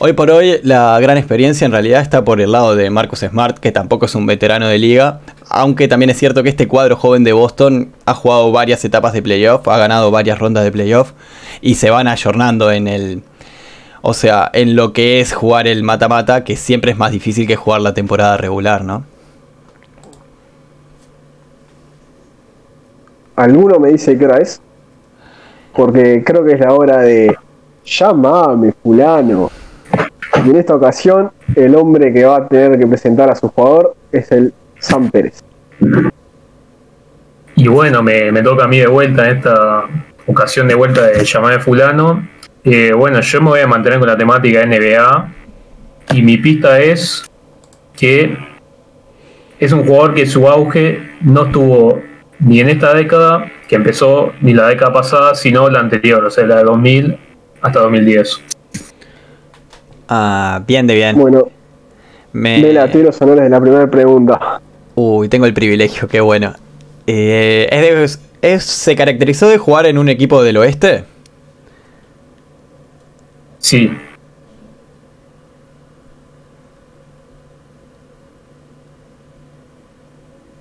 Hoy por hoy la gran experiencia en realidad está por el lado de Marcus Smart, que tampoco es un veterano de liga, aunque también es cierto que este cuadro joven de Boston ha jugado varias etapas de playoff, ha ganado varias rondas de playoff y se van ayornando en el... O sea, en lo que es jugar el mata-mata, que siempre es más difícil que jugar la temporada regular, ¿no? ¿Alguno me dice qué hora es? Porque creo que es la hora de... Llámame, fulano. Y en esta ocasión, el hombre que va a tener que presentar a su jugador es el Sam Pérez. Y bueno, me, toca a mí de vuelta en esta ocasión de vuelta de llamar fulano. Eh, bueno, yo me voy a mantener con la temática NBA y mi pista es que es un jugador que su auge no estuvo ni en esta década, que empezó, ni la década pasada, sino la anterior, o sea, la de 2000 hasta 2010. Ah, bien de bien. Bueno, Me- de la los honores de la primera pregunta. Uy, tengo el privilegio, qué bueno. Eh, es de- es- ¿Se caracterizó de jugar en un equipo del oeste? Sí,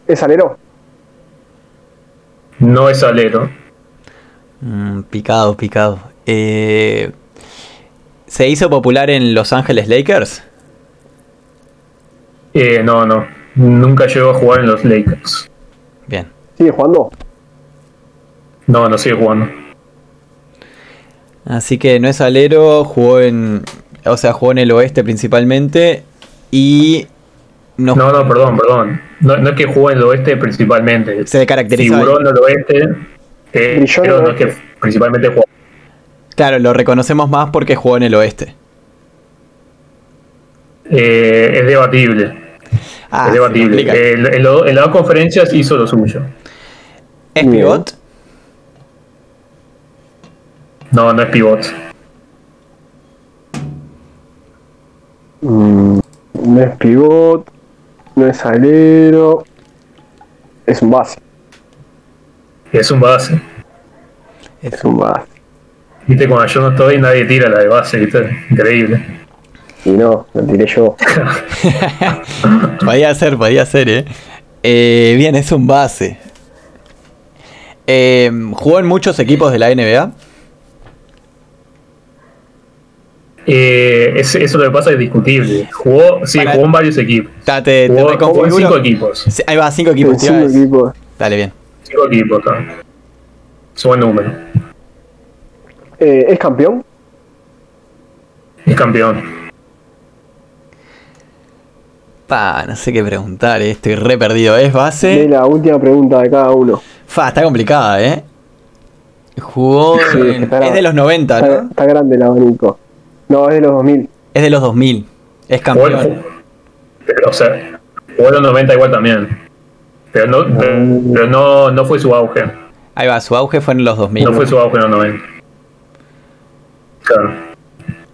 ¿Es alero? no es alero. Mm, picado, picado. Eh, ¿Se hizo popular en Los Ángeles Lakers? Eh, no, no. Nunca llegó a jugar en los Lakers. Bien. ¿Sigue jugando? No, no sigue jugando. Así que no es alero, jugó en. O sea, jugó en el oeste principalmente. Y. No, No, no, perdón, perdón. No, no es que jugó en el oeste principalmente. se caracterizó. Figuró en el oeste, eh, pero no es que oeste. principalmente jugó. Claro, lo reconocemos más porque jugó en el oeste. Eh, es debatible. Ah, es debatible. Eh, en, en lo- en las dos conferencias hizo lo suyo. ¿Es pivot? No, no es pivot. Mm, no es pivot, no es alero, es un base, Es un base. es un base. Viste, cuando yo no estoy, nadie tira la de base, ¿viste? Increíble. Y no, lo tiré yo. podía ser, podía ser, ¿eh? Eh, Bien, es un base. Eh, ¿Jugó en muchos equipos de la NBA? Eh, es- eso lo que pasa es discutible. Jugó, sí, Para- jugó en varios equipos. Ta, te, te Jugó, en cinco equipos. Sí, Ahí va, cinco equipos. Cinco equipos. Dale, bien. Cinco equipos, está. Es un buen número. Eh, ¿Es campeón? Es campeón. Pa, no sé qué preguntar, eh, estoy re perdido. ¿Es De base? la última pregunta de cada uno. Fa, está complicada, ¿eh? Jugó. Sí, en- es de los 90, Está, ¿no? está grande el abanico. No, es de los 2000. Es de los 2000. Es campeón. pero, o sea, jugó en los 90 igual también. Pero no, pero, pero no, no fue su auge. Ahí va, su auge fue en los 2000. No fue su auge en los 90. Claro.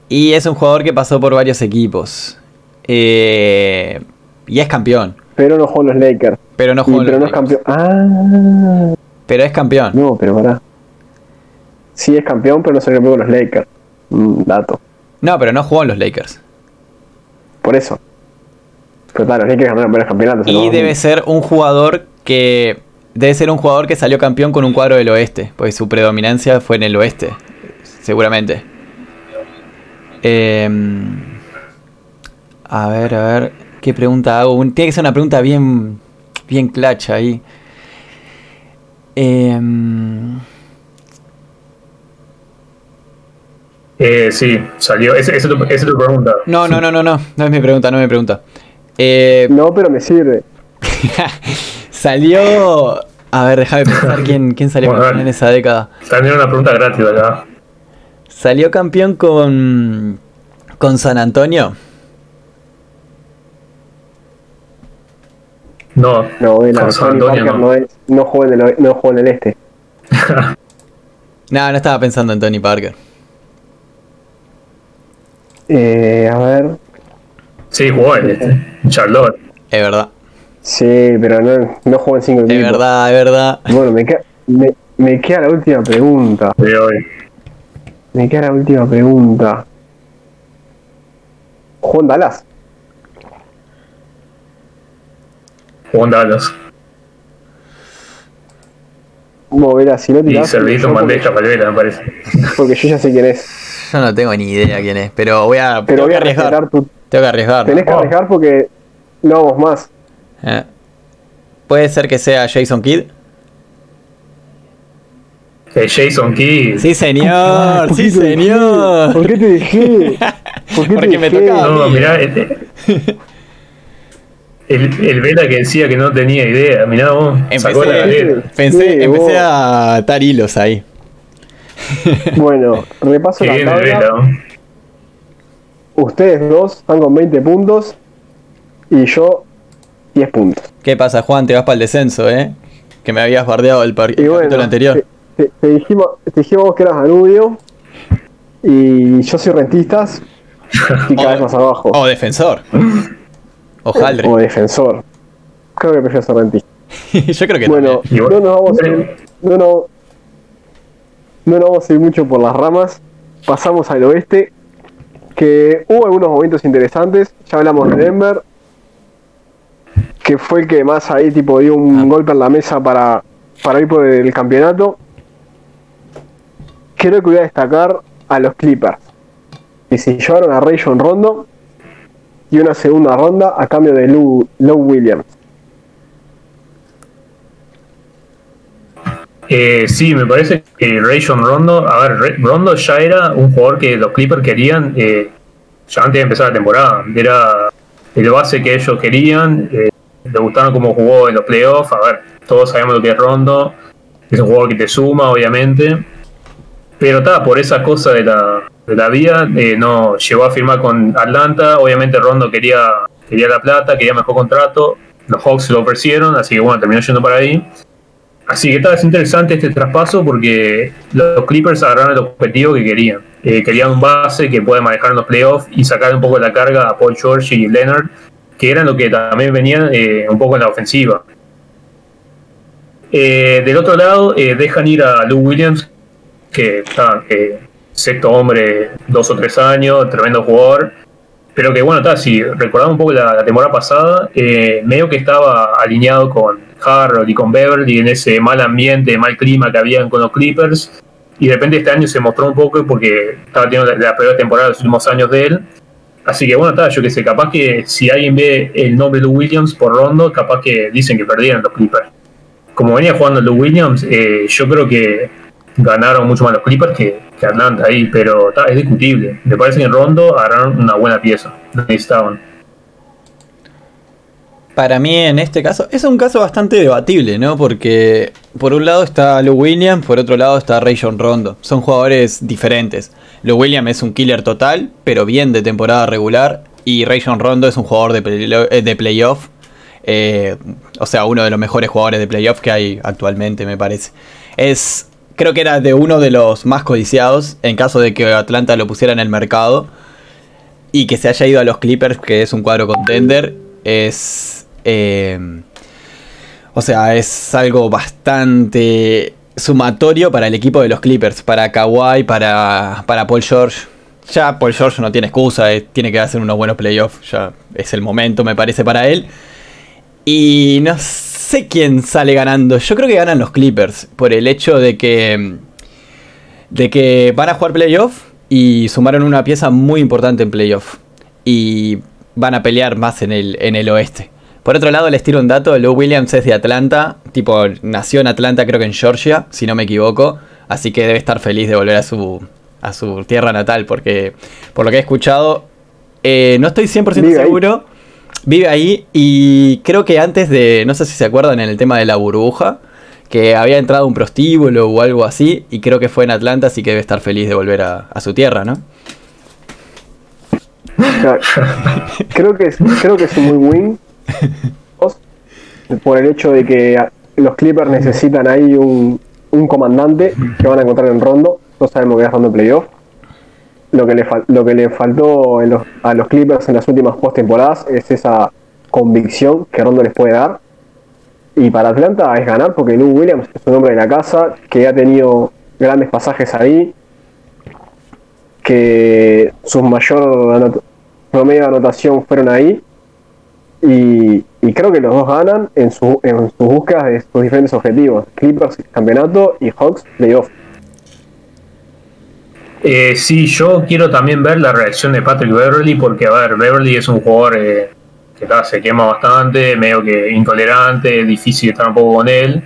Y es un jugador que pasó por varios equipos. Eh, y es campeón. Pero no jugó en los Lakers. Pero no jugó en pero los no es Lakers. campeón. Ah, Pero es campeón. no, pero pará. Sí es campeón, pero no se campeón con los Lakers. Mm, dato. No, pero no jugó en los Lakers. Por eso. Pero claro, los Lakers ganaron varios campeonatos. Y 2000. debe ser un jugador que. Debe ser un jugador que salió campeón con un cuadro del oeste. Pues su predominancia fue en el oeste. Seguramente. Em, a ver, a ver. ¿Qué pregunta hago? Tiene que ser una pregunta bien. Bien clutch ahí. Em, Eh, sí, salió. Esa es tu, esa es tu pregunta. no, no, no, no, no. No es mi pregunta, no es mi pregunta. Eh, No, pero me sirve. Salió A ver, déjame pensar quién, quién salió Bueno, en esa década. También una pregunta gratis acá. Salió campeón con. con San Antonio. No, No, con San Tony Antonio Parker no. no, es, no, juega en el, no juega en el este. No, no estaba pensando en Tony Parker. Eh, a ver. Sí, jugó en este. Charlotte. Es verdad. Sí, pero no, no juega en cinco Es verdad, es verdad. Bueno, me, queda- me, me queda la última pregunta. de hoy. Me queda la última pregunta. Juan Dallas. Jugó en Dallas. Vos, Vela, si no Y tirás, servito en yo bandeja Valvera, me parece. porque yo ya sé quién es. Yo no tengo ni idea quién es, pero voy a. Pero voy a arriesgar. tu. Tengo que arriesgar. Tenés que Oh. arriesgar porque no vamos más. Eh. Puede ser que sea Jason Kidd. Eh, Jason Key. Sí, señor. ¿Por Sí, qué te dejé? señor. ¿Por qué te dejé? ¿Por qué Porque te me dejé? tocaba. No, mirá, este- el, el Vela que decía que no tenía idea, mirá vos, sacó la Empecé, galera. pensé, Sí, empecé vos. a atar hilos ahí. Bueno, repaso Que la el tabla. Vela. ¿no? Ustedes dos están con 20 puntos y yo 10 puntos. ¿Qué pasa, Juan? Te vas para el descenso, ¿eh? Que me habías bardeado el, par- el Y bueno, capítulo anterior. Te, te- te dijimos, te dijimos que eras Danubio y yo soy rentistas y cada O- vez más abajo. O defensor. Ojaldre. O defensor. Creo que prefiero ser rentista. Yo creo que Bueno, no nos vamos a ir, no, no, no nos vamos a ir mucho por las ramas. Pasamos al oeste, que hubo algunos momentos interesantes. Ya hablamos de Denver, que fue el que más ahí tipo dio un Ah. golpe en la mesa para, para ir por el campeonato. Creo que voy a destacar a los Clippers, que se llevaron a Rayon Rondo y una segunda ronda a cambio de Lou, Williams. Eh, sí, me parece que Rayon Rondo, a ver, Rondo ya era un jugador que los Clippers querían eh, ya antes de empezar la temporada. Era el base que ellos querían, eh, le gustaron cómo jugó en los playoffs. A ver, todos sabemos lo que es Rondo, es un jugador que te suma, obviamente. Pero está, por esa cosa de la, de la vida, eh, no llegó a firmar con Atlanta. Obviamente Rondo quería, quería la plata, quería mejor contrato. Los Hawks lo ofrecieron, así que bueno, terminó yendo para ahí. Así que está, es interesante este traspaso porque los Clippers agarraron el objetivo que querían. Eh, querían un base que pueda manejar en los playoffs y sacar un poco la carga a Paul George y Leonard, que eran lo que también venían eh, un poco en la ofensiva. Eh, del otro lado, dejan ir a Lou Williams, que está eh, sexto hombre, dos o tres años, tremendo jugador. Pero que bueno, está, si recordamos un poco la, temporada pasada, eh, medio que estaba alineado con Harold y con Beverly en ese mal ambiente, mal clima que habían con los Clippers. Y de repente este año se mostró un poco porque estaba teniendo la, la peor temporada de los últimos años de él. Así que bueno, está, yo que sé, capaz que si alguien ve el nombre de Williams por Rondo, capaz que dicen que perdieron los Clippers. Como venía jugando Lou Williams, eh, yo creo que ganaron mucho más los Clippers que, que Atlanta ahí, pero está, es discutible. Me parece que en Rondo agarraron una buena pieza. Necesitaban. Para mí en este caso es un caso bastante debatible, ¿no? Porque por un lado está Lou Williams, por otro lado está Rayon Rondo. Son jugadores diferentes. Lou Williams es un killer total, pero bien de temporada regular. Y Rayon Rondo es un jugador de, eh, de playoff. eh, o sea, uno de los mejores jugadores de playoff que hay actualmente, me parece. Es, creo que era de uno de los más codiciados en caso de que Atlanta lo pusiera en el mercado y que se haya ido a los Clippers, que es un cuadro contender, es. eh, o sea, es algo bastante sumatorio para el equipo de los Clippers, para Kawhi, para, para Paul George. Ya Paul George no tiene excusa, eh, tiene que hacer unos buenos playoffs, ya es el momento, me parece, para él. Y no sé quién sale ganando. Yo creo que ganan los Clippers por el hecho de que de que van a jugar playoff y sumaron una pieza muy importante en playoff y van a pelear más en el en el oeste. Por otro lado, les tiro un dato, Lou Williams es de Atlanta, tipo nació en Atlanta, creo que en Georgia, si no me equivoco, así que debe estar feliz de volver a su a su tierra natal porque por lo que he escuchado eh, no estoy 100% Vive ahí. seguro. Vive ahí y creo que antes de, no sé si se acuerdan en el tema de la burbuja, que había entrado un prostíbulo o algo así, y creo que fue en Atlanta, así que debe estar feliz de volver a, su tierra, ¿no? creo que es, creo que es un muy win por el hecho de que los Clippers necesitan ahí un, un comandante que van a encontrar en Rondo. No sabemos qué es Rondo Playoff. Lo que le, lo que le faltó a los Clippers en las últimas postemporadas es esa convicción que Rondo les puede dar. Y para Atlanta es ganar porque Lou Williams es un hombre de la casa que ha tenido grandes pasajes ahí, que su mayor promedio de anotación fueron ahí. Y, creo que los dos ganan en, su, en sus búsquedas de sus diferentes objetivos. Clippers campeonato y Hawks playoff. Eh, sí, yo quiero también ver la reacción de Patrick Beverly porque, a ver, Beverly es un jugador eh, que se quema bastante, medio que intolerante, difícil estar un poco con él,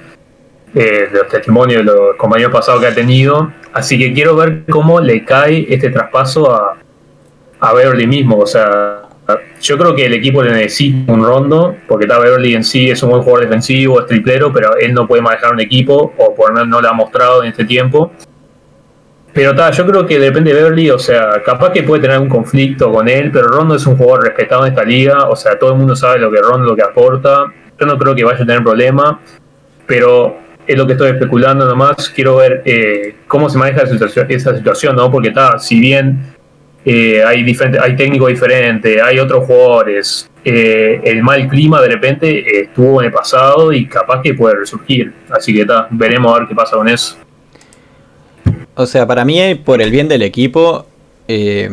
eh, los testimonios de los compañeros pasados que ha tenido. Así que quiero ver cómo le cae este traspaso a, a Beverly mismo. O sea, yo creo que el equipo le necesita un rondo, porque está Beverly en sí es un buen jugador defensivo, es triplero, pero él no puede manejar un equipo, o por lo menos no lo ha mostrado en este tiempo. Pero ta, yo creo que depende de Beverly, o sea, capaz que puede tener un conflicto con él, pero Rondo es un jugador respetado en esta liga, o sea, todo el mundo sabe lo que Rondo lo que aporta. Yo no creo que vaya a tener problema, pero es lo que estoy especulando nomás. Quiero ver eh, cómo se maneja esa situación, ¿no? Porque está, si bien eh, hay, diferente, hay técnicos diferentes, hay otros jugadores. Eh, el mal clima de repente estuvo en el pasado y capaz que puede resurgir. Así que está, veremos a ver qué pasa con eso. O sea, para mí, por el bien del equipo, eh,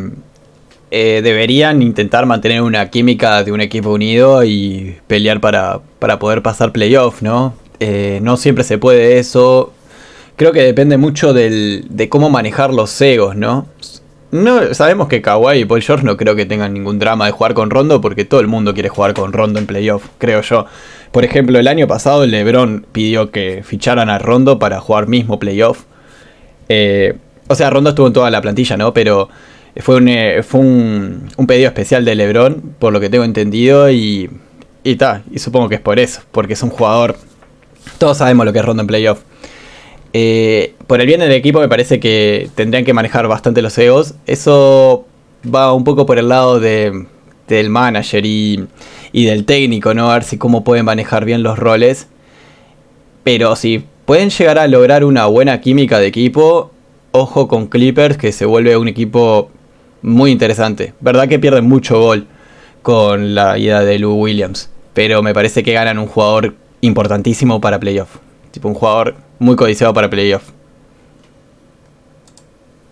deberían intentar mantener una química de un equipo unido y pelear para, para poder pasar playoff, ¿no? no siempre se puede eso. Creo que depende mucho del, de cómo manejar los egos, ¿no? No, sabemos que Kawhi y Paul George no creo que tengan ningún drama de jugar con Rondo porque todo el mundo quiere jugar con Rondo en playoff, creo yo. Por ejemplo, el año pasado LeBron pidió que ficharan a Rondo para jugar mismo playoff. Eh, o sea, Rondo estuvo en toda la plantilla, ¿no? Pero fue un, eh, pedido especial de LeBron, por lo que tengo entendido, y, y y supongo que es por eso, porque es un jugador. Todos sabemos lo que es Rondo en playoff. Eh, por el bien del equipo me parece que tendrían que manejar bastante los egos. Eso va un poco por el lado de, del manager y, del técnico, ¿no? A ver si cómo pueden manejar bien los roles. Pero si pueden llegar a lograr una buena química de equipo, ojo con Clippers, que se vuelve un equipo muy interesante. Verdad que pierden mucho gol con la ida de Lou Williams, pero me parece que ganan un jugador importantísimo para playoff. Tipo un jugador muy codiciado para playoff.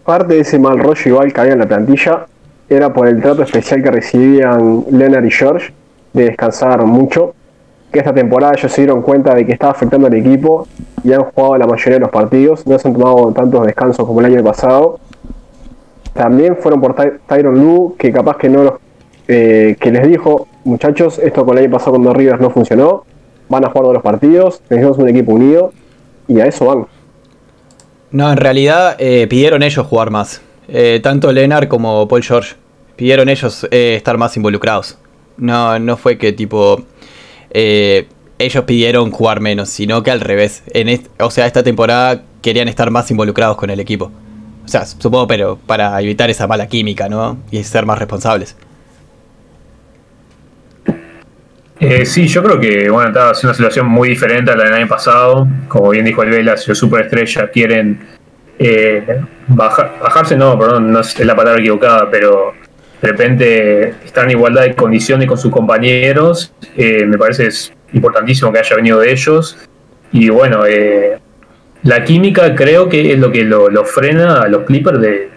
Parte de ese mal rollo igual que había en la plantilla era por el trato especial que recibían Leonard y George de descansar mucho. Que esta temporada ellos se dieron cuenta de que estaba afectando al equipo y han jugado la mayoría de los partidos. No se han tomado tantos descansos como el año pasado. También fueron por Tyron Lu, que capaz que no los, eh, que les dijo, muchachos, esto con el año pasado cuando Rivers no funcionó, van a jugar todos los partidos, necesitamos un equipo unido y a eso van. No, en realidad eh, pidieron ellos jugar más. Eh, tanto Leonard como Paul George pidieron ellos estar más involucrados. No, no fue que tipo ellos pidieron jugar menos, sino que al revés. En o sea, esta temporada querían estar más involucrados con el equipo. O sea, supongo, pero para evitar esa mala química, ¿no? Y ser más responsables. Eh, sí, yo creo que bueno, está haciendo una situación muy diferente a la del año pasado. Como bien dijo el Vela, si los superestrellas quieren eh, bajarse, no, perdón, no es la palabra equivocada, pero de repente estar en igualdad de condiciones con sus compañeros, eh, me parece es importantísimo que haya venido de ellos. Y bueno, eh, la química creo que es lo que lo, frena a los Clippers de,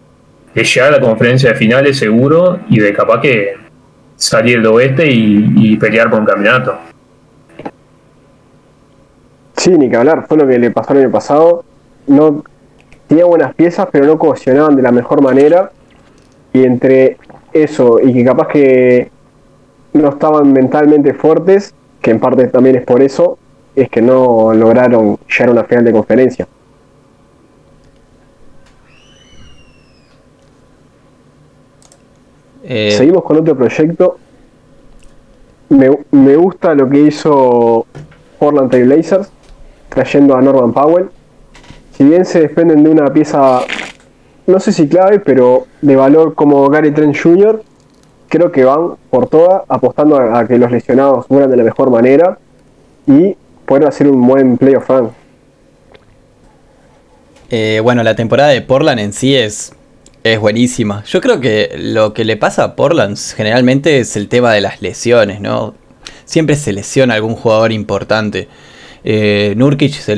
de llegar a la conferencia de finales seguro y de capaz que salir de oeste y, pelear por un campeonato. Sí, ni que hablar, fue lo que le pasó el año pasado. No tenía buenas piezas, pero no cohesionaban de la mejor manera. Y entre eso y que capaz que no estaban mentalmente fuertes, que en parte también es por eso, es que no lograron llegar a una final de conferencia. Eh, Seguimos con otro proyecto. Me, gusta lo que hizo Portland Trail Blazers. trayendo a Norman Powell. Si bien se desprenden de una pieza, no sé si clave, pero de valor como Gary Trent Jr., creo que van por toda, apostando a, que los lesionados mueran de la mejor manera y puedan hacer un buen playoff run. Eh, bueno, la temporada de Portland en sí es, es buenísima. Yo creo que lo que le pasa a Portland generalmente es el tema de las lesiones, ¿no? Siempre se lesiona algún jugador importante. Eh, Nurkic se,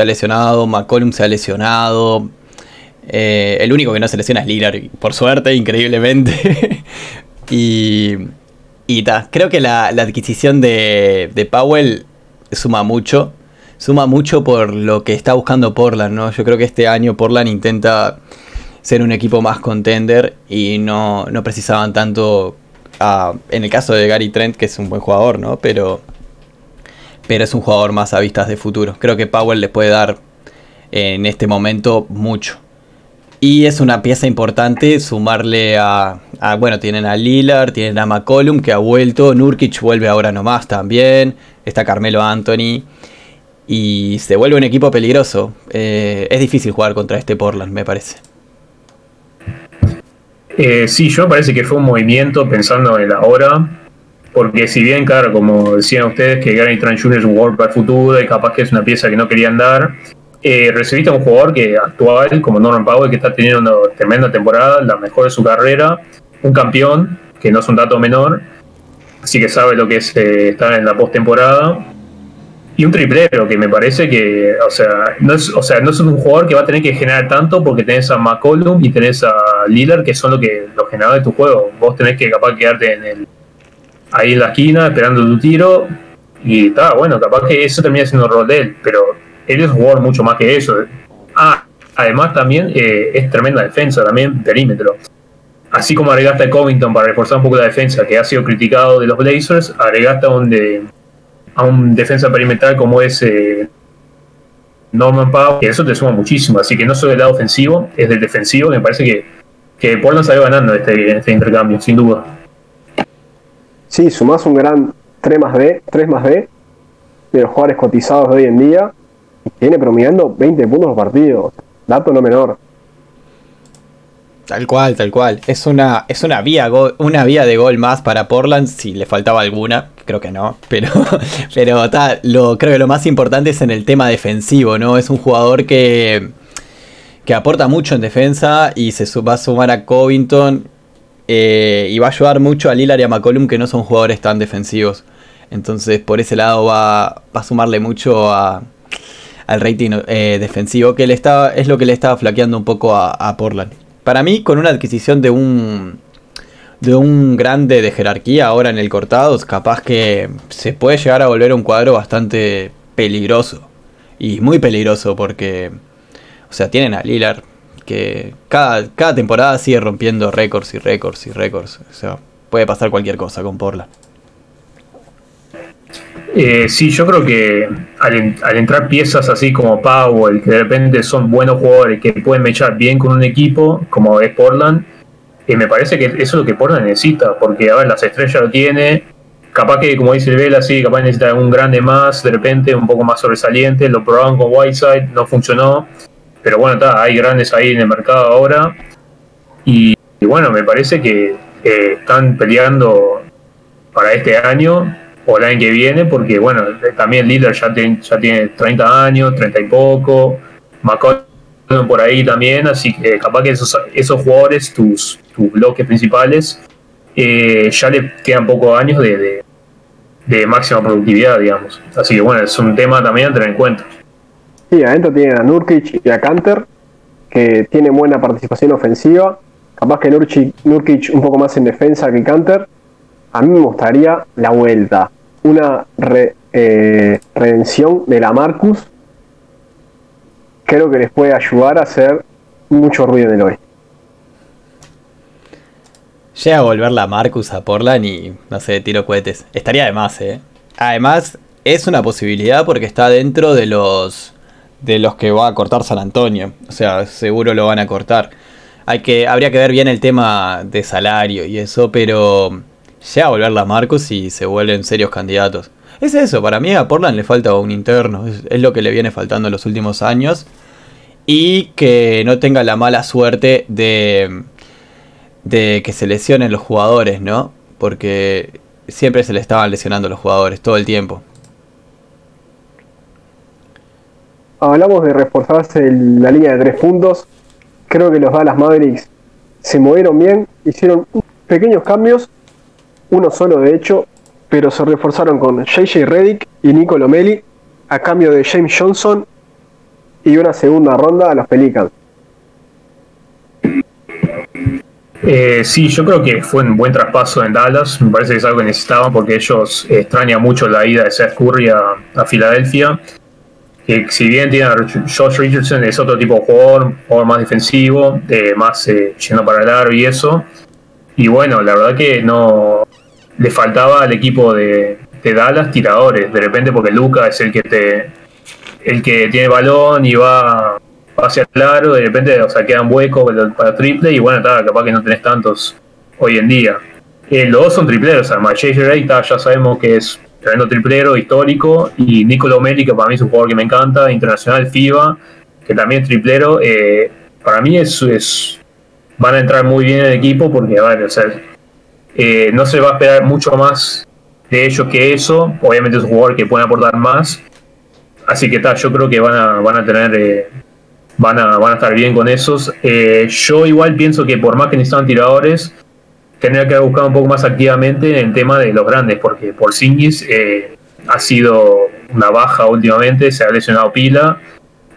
ha lesionado, McCollum se ha lesionado. Eh, el único que no se lesiona es Lillard, por suerte, increíblemente. y y creo que la, adquisición de, Powell suma mucho suma mucho por lo que está buscando Portland, ¿no? Yo creo que este año Portland intenta ser un equipo más contender y no, no precisaban tanto en el caso de Gary Trent, que es un buen jugador, ¿no? Pero, pero es un jugador más a vistas de futuro. Creo que Powell les puede dar en este momento mucho. Y es una pieza importante sumarle a, bueno, tienen a Lillard, tienen a McCollum que ha vuelto, Nurkic vuelve ahora nomás también, está Carmelo Anthony y se vuelve un equipo peligroso. Eh, es difícil jugar contra este Portland, me parece. Eh, sí, yo me parece que fue un movimiento pensando en la hora, porque si bien, claro, como decían ustedes, que Gary Trent Jr. es un jugador para el futuro y capaz que es una pieza que no querían dar, eh, recibiste a un jugador que actual, como Norman Powell, que está teniendo una tremenda temporada, la mejor de su carrera, un campeón, que no es un dato menor, así que sabe lo que es eh, estar en la postemporada y un triplero que me parece que, o sea, no es, o sea, no es un jugador que va a tener que generar tanto porque tenés a McCollum y tenés a Lillard que son lo que los generadores de tu juego. Vos tenés que capaz quedarte en el, ahí en la esquina esperando tu tiro y está, bueno, capaz que eso termina siendo el rol de él, pero él es un jugador mucho más que eso. Ah, además también eh, es tremenda defensa, también perímetro. Así como agregaste a Covington para reforzar un poco la defensa, que ha sido criticado de los Blazers, agregaste a un defensa perimetral como es eh, Norman Powell, que eso te suma muchísimo. Así que no solo del lado ofensivo, es del defensivo. Me parece que, que Portland salió ganando este, este intercambio, sin duda. Sí, sumás un gran 3 más D, 3 más D de los jugadores cotizados de hoy en día tiene promediando 20 puntos por partido. Dato no menor. Tal cual, tal cual. Es una, es una vía, una vía de gol más para Portland si le faltaba alguna. Creo que no, pero, pero lo, creo que lo más importante es en el tema defensivo, ¿no? Es un jugador que, que aporta mucho en defensa y se va a sumar a Covington eh, y va a ayudar mucho a Lillard y a McCollum que no son jugadores tan defensivos. Entonces por ese lado va, a sumarle mucho a, al rating eh, defensivo que le está, es lo que le estaba flaqueando un poco a Portland. Para mí, con una adquisición de un de un grande de jerarquía ahora en el cortado, capaz que se puede llegar a volver un cuadro bastante peligroso. Y muy peligroso porque, o sea, tienen a Lillard que cada, cada temporada sigue rompiendo récords y récords y récords. O sea, puede pasar cualquier cosa con Porla. Eh, sí, yo creo que al, entrar piezas así como Powell, que de repente son buenos jugadores que pueden mechar bien con un equipo, como es Portland, y me parece que eso es lo que Portland necesita, porque a ver, las estrellas lo tiene, capaz que como dice el Vela, sí, capaz necesita un grande más, de repente un poco más sobresaliente, lo probaron con Whiteside, no funcionó, pero bueno, está, hay grandes ahí en el mercado ahora, y, bueno, me parece que están peleando para este año o el año que viene, porque bueno, también Lillard ya, ya tiene 30 años, 30 y poco, McCollum por ahí también, así que capaz que esos, esos jugadores, tus, tus bloques principales, eh, ya le quedan pocos años de, de, máxima productividad, digamos. Así que bueno, es un tema también a tener en cuenta. Sí, adentro tienen a Nurkic y a Canter, que tienen buena participación ofensiva. Capaz que Nurkic, Nurkic un poco más en defensa que Canter. A mí me gustaría la vuelta una eh, redención de la Marcus, creo que les puede ayudar a hacer mucho ruido en el oeste. Llega a volver la Marcus a Portland y no sé, tiro cohetes. Estaría de más, eh. Además, es una posibilidad porque está dentro de los de los que va a cortar San Antonio. O sea, seguro lo van a cortar. Hay que, habría que ver bien el tema de salario y eso, pero llega a volver la Marcus y se vuelven serios candidatos. Es eso, para mí a Portland le falta un interno, es, lo que le viene faltando en los últimos años. Y que no tenga la mala suerte de, de que se lesionen los jugadores, ¿no? Porque siempre se le estaban lesionando los jugadores, todo el tiempo. Hablamos de reforzarse la línea de tres puntos. Creo que los Dallas Mavericks se movieron bien, hicieron pequeños cambios, uno solo de hecho, pero se reforzaron con JJ Reddick y Nico Lomeli a cambio de James Johnson y una segunda ronda a los Pelicans. Eh, sí, yo creo que fue un buen traspaso en Dallas. Me parece que es algo que necesitaban porque ellos extrañan mucho la ida de Seth Curry a, Filadelfia. Que si bien tiene a Josh Richardson, es otro tipo de jugador, jugador más defensivo, más eh, yendo para el aro y eso. Y bueno, la verdad que no le faltaba al equipo de, Dallas tiradores, de repente porque Luca es el que te el que tiene balón y va hacia el aro, de repente o sea, quedan huecos para, triple y bueno, está, capaz que no tenés tantos hoy en día. Eh, los dos son tripleros, además J.J. Ray ya sabemos que es tremendo triplero histórico y Nicolo Meli, que para mí es un jugador que me encanta, internacional FIBA, que también es triplero, eh, para mí es, es, van a entrar muy bien en el equipo porque, vale, o sea, eh, no se va a esperar mucho más de ellos que eso. Obviamente es un jugador que puede aportar más. Así que tal, yo creo que van a, van a tener. Eh, van, a, van a estar bien con esos. Eh, yo igual pienso que por más que necesitan tiradores, tendría que buscar un poco más activamente en el tema de los grandes, porque por Singis ha sido una baja últimamente, se ha lesionado pila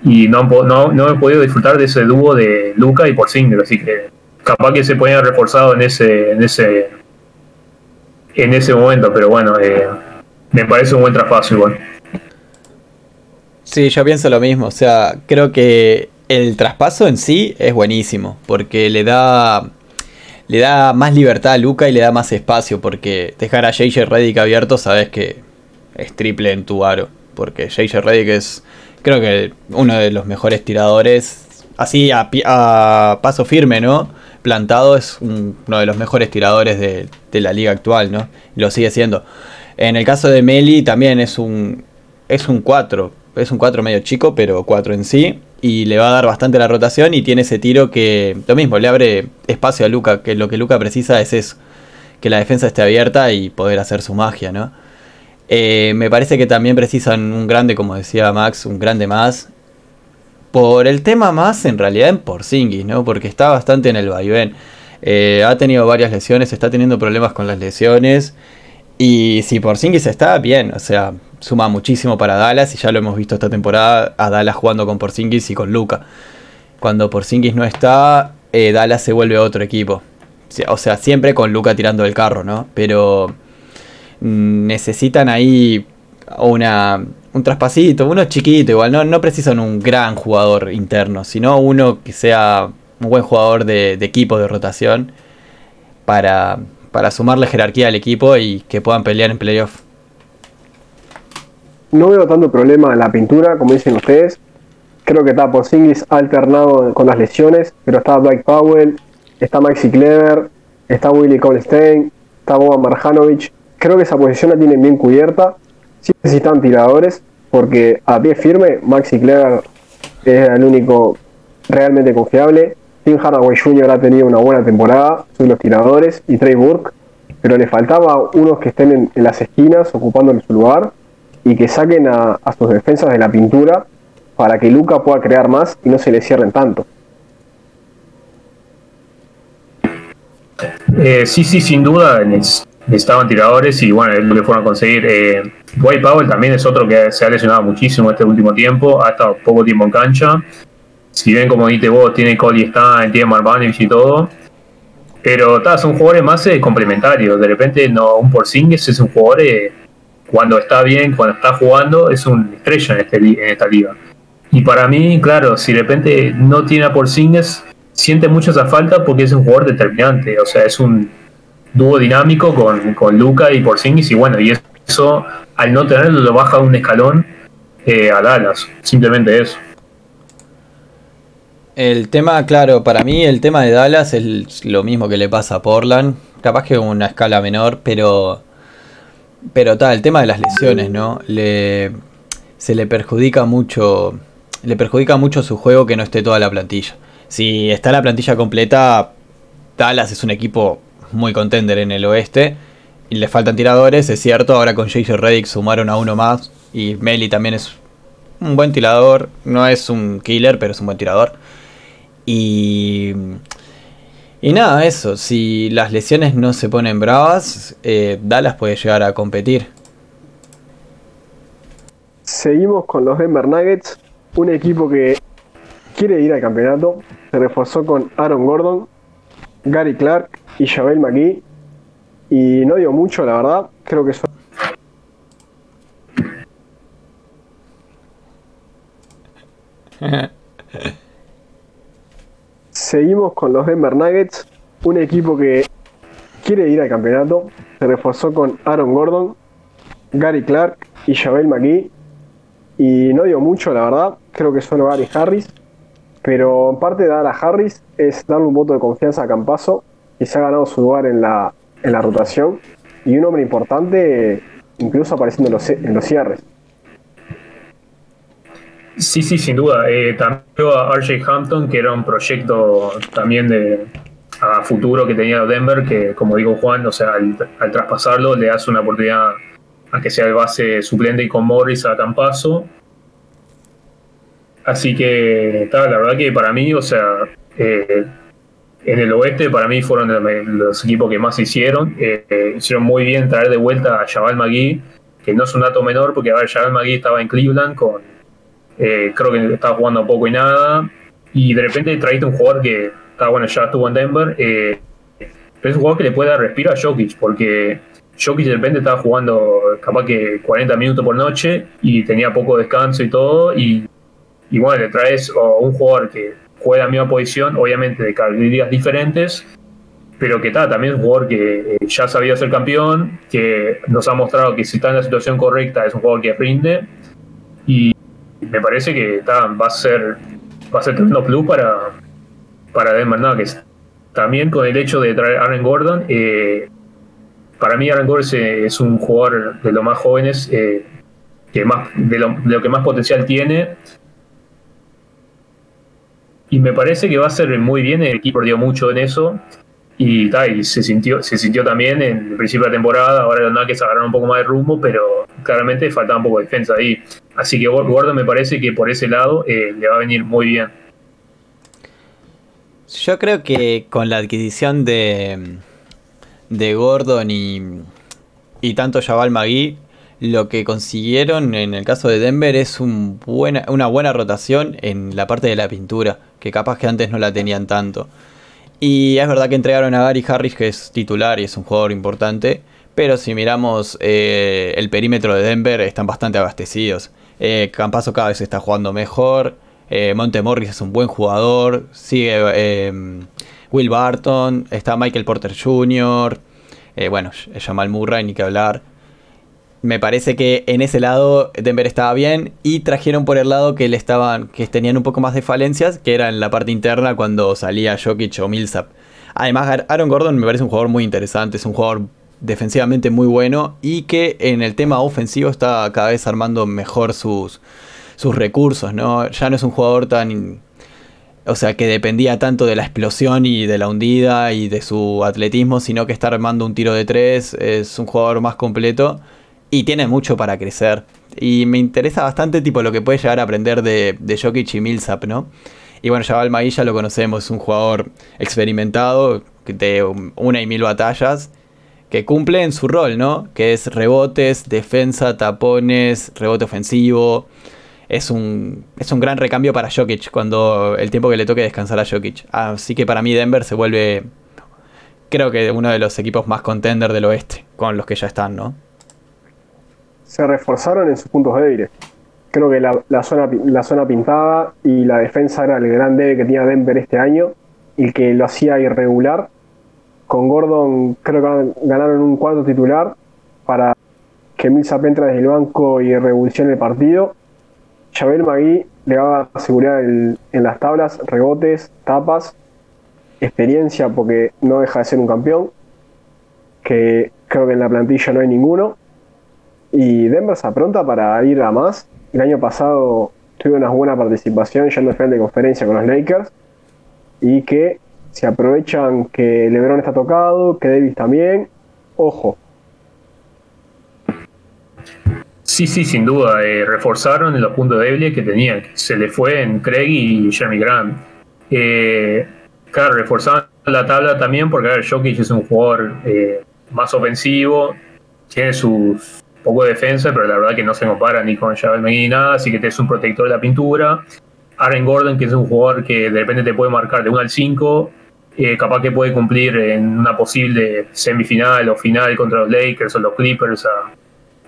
y no, no, no he podido disfrutar de ese dúo de Luca y por Porzingis, así que capaz que se podían reforzado en ese, en ese en ese momento, pero bueno, eh, me parece un buen traspaso igual. Sí, yo pienso lo mismo, o sea, creo que el traspaso en sí es buenísimo, porque le da le da más libertad a Luca y le da más espacio, porque dejar a JJ Redick abierto sabes que es triple en tu aro, porque JJ Redick es creo que uno de los mejores tiradores, así a paso firme, ¿no? Plantado es uno de los mejores tiradores de, la liga actual, ¿no? lo sigue siendo. En el caso de Meli también es un es un 4, es un 4 medio chico, pero 4 en sí y le va a dar bastante la rotación y tiene ese tiro que lo mismo le abre espacio a Luca, que lo que Luca precisa es eso, que la defensa esté abierta y poder hacer su magia, ¿no? Eh, me parece que también precisan un grande, como decía Max, un grande más por el tema más en realidad en Porzingis, ¿no? Porque está bastante en el vaivén. Eh, ha tenido varias lesiones, está teniendo problemas con las lesiones. Y si Porzingis está bien, o sea, suma muchísimo para Dallas y ya lo hemos visto esta temporada a Dallas jugando con Porzingis y con Luca. Cuando Porzingis no está, eh, Dallas se vuelve otro equipo. O sea, siempre con Luca tirando el carro, ¿no? Pero mm, necesitan ahí una, un traspasito, uno chiquito, igual, no, no precisan un gran jugador interno, sino uno que sea un buen jugador de, equipo, de rotación, para, para sumarle jerarquía al equipo y que puedan pelear en playoff. No veo tanto problema en la pintura, como dicen ustedes. Creo que está Porzingis alternado con las lesiones, pero está Blake Powell, está Maxi Clever, está Willy Colstein, está Boban Marjanovic. Creo que esa posición la tienen bien cubierta sí necesitan tiradores, porque a pie firme, Maxi Clever es el único realmente confiable. Tim Hardaway Jr. ha tenido una buena temporada, son los tiradores, y Trey Burke, pero le faltaba unos que estén en, las esquinas ocupando su lugar y que saquen a, sus defensas de la pintura para que Luca pueda crear más y no se le cierren tanto. Eh, sí, sí, sin duda necesitaban tiradores y bueno, es lo que fueron a conseguir. Eh, White Powell también es otro que se ha lesionado muchísimo este último tiempo, ha estado poco tiempo en cancha. Si bien, como dijiste vos, tiene Cody Stein, tiene Marvanovic y todo, pero son jugadores más eh, complementarios. De repente, no un Porzingis es un jugador eh, cuando está bien, cuando está jugando, es un estrella en, este, en esta liga. Y para mí, claro, si de repente no tiene a Porzingis, siente mucho esa falta porque es un jugador determinante. O sea, es un dúo dinámico con, con Luca y Porzingis y bueno, y eso al no tenerlo lo baja un escalón eh, a Dallas, simplemente eso. El tema, claro, para mí el tema de Dallas es lo mismo que le pasa a Portland, capaz que una escala menor, pero Pero tal, el tema de las lesiones, ¿no? Le, se le perjudica mucho. Le perjudica mucho su juego que no esté toda la plantilla. Si está la plantilla completa, Dallas es un equipo muy contender en el oeste. Y le faltan tiradores, es cierto. Ahora con JJ Reddick sumaron a uno más. Y Meli también es un buen tirador. No es un killer, pero es un buen tirador. Y. Y nada, eso. Si las lesiones no se ponen bravas, eh, Dallas puede llegar a competir. Seguimos con los Denver Nuggets. Un equipo que quiere ir al campeonato. Se reforzó con Aaron Gordon, Gary Clark y Javel McGee. Y no dio mucho, la verdad. Creo que son. Seguimos con los Denver Nuggets, un equipo que quiere ir al campeonato. Se reforzó con Aaron Gordon, Gary Clark y Javel McGee. Y no dio mucho, la verdad. Creo que solo Gary Harris. Pero en parte de dar a Harris es darle un voto de confianza a Campaso, que se ha ganado su lugar en la, en la rotación. Y un hombre importante, incluso apareciendo en los, en los cierres. Sí, sí, sin duda. Eh, también a RJ Hampton, que era un proyecto también de a futuro que tenía Denver, que como digo Juan, o sea, al, traspasarlo le hace una oportunidad a que sea el base suplente y con Morris a Campaso. Así que, la verdad que para mí, o sea, eh, en el oeste para mí fueron los equipos que más hicieron. Eh, hicieron muy bien traer de vuelta a Jabal Magui, que no es un dato menor, porque a ver, Jabal Magui estaba en Cleveland con eh, creo que estaba jugando poco y nada. Y de repente traíste un jugador que está bueno, ya estuvo en Denver. Eh, pero es un jugador que le puede dar respiro a Jokic, porque Jokic de repente estaba jugando capaz que 40 minutos por noche y tenía poco descanso y todo. Y, y bueno, le traes a un jugador que juega la misma posición, obviamente de características diferentes, pero que está también es un jugador que eh, ya sabía ser campeón, que nos ha mostrado que si está en la situación correcta es un jugador que rinde. Y, me parece que va a ser va a ser tremendo plus para, para Denver Nuggets. También con el hecho de traer a Aaron Gordon, eh, para mí Aaron Gordon es, un jugador de los más jóvenes, eh, que más, de lo, de, lo, que más potencial tiene. Y me parece que va a ser muy bien, el equipo dio mucho en eso. Y, se sintió se sintió también en el principio de la temporada. Ahora los Nuggets agarraron un poco más de rumbo, pero claramente faltaba un poco de defensa ahí. Así que Gordon me parece que por ese lado eh, le va a venir muy bien. Yo creo que con la adquisición de, de Gordon y, y tanto Jabal Magui, lo que consiguieron en el caso de Denver es una buena rotación en la parte de la pintura, que capaz que antes no la tenían tanto. Y es verdad que entregaron a Gary Harris, que es titular y es un jugador importante. Pero si miramos eh, el perímetro de Denver, están bastante abastecidos. Eh, cada vez está jugando mejor. Eh, Monte Morris es un buen jugador. Sigue eh, Will Barton. Está Michael Porter Jr. bueno, Jamal Murray, ni que hablar me parece que en ese lado Denver estaba bien y trajeron por el lado que le estaban que tenían un poco más de falencias, que era en la parte interna cuando salía Jokic o Millsap. Además, Aaron Gordon me parece un jugador muy interesante, es un jugador defensivamente muy bueno y que en el tema ofensivo está cada vez armando mejor sus, sus recursos, ¿no? Ya no es un jugador tan o sea, que dependía tanto de la explosión y de la hundida y de su atletismo, sino que está armando un tiro de tres, es un jugador más completo y tiene mucho para crecer. Y me interesa bastante tipo lo que puede llegar a aprender de, de Jokic y Millsap, ¿no? Y bueno, Jabal Maí ya lo conocemos, es un jugador experimentado de una y mil batallas que cumple en su rol, ¿no? Que es rebotes, defensa, tapones, rebote ofensivo. Es un, es un gran recambio para Jokic cuando el tiempo que le toque descansar a Jokic. Así que para mí Denver se vuelve, creo que uno de los equipos más contender del oeste, con los que ya están, ¿no? Se reforzaron en sus puntos débiles. Creo que la, zona, la zona pintada y la defensa era el gran debe que tenía Denver este año y que lo hacía irregular. Con Gordon creo que ganaron un cuarto titular para que Millsap entra desde el banco y revolucione el partido. Javel Magui le daba seguridad en, en las tablas, rebotes, tapas, experiencia porque no deja de ser un campeón, que creo que en la plantilla no hay ninguno Y Denver se apronta para ir a más. El año pasado tuvo una buena participación yendo al final de conferencia con los Lakers. Y que se aprovechan que LeBron está tocado, que Davis también. Ojo. Sí, sí, sin duda. Eh, reforzaron los puntos débiles que tenían. Se le fue en Craig y Jeremy Grant. Eh, claro, reforzaron la tabla también porque, a ver, Jokic es un jugador eh, más ofensivo, tiene su poco de defensa, pero la verdad que no se compara ni con Javel ni nada, así que es un protector de la pintura. Aaron Gordon, que es un jugador que de repente te puede marcar de 1 al 5, eh, capaz que puede cumplir en una posible semifinal o final contra los Lakers o los Clippers a,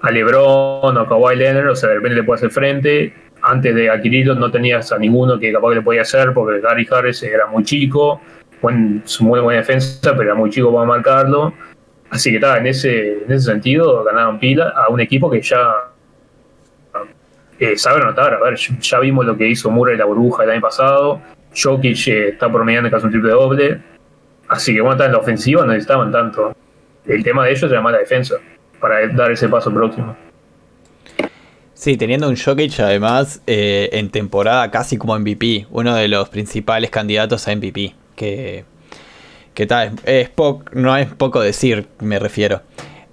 a LeBron o a Kawhi Leonard, o sea, de repente le puede hacer frente. Antes de adquirirlo no tenías a ninguno que capaz que le podía hacer porque Gary Harris era muy chico, buen, muy buena defensa, pero era muy chico para marcarlo. Así que está, en ese, en ese sentido ganaron pila a un equipo que ya eh, sabe anotar. A ver, ya vimos lo que hizo Murray la burbuja el año pasado. Jokic eh, está promediando casi un triple doble. Así que bueno, está en la ofensiva no necesitaban tanto. El tema de ellos era más la defensa para dar ese paso próximo. Sí, teniendo un Jokic además eh, en temporada casi como MVP, uno de los principales candidatos a MVP, que, que tal, es, no es poco decir, me refiero.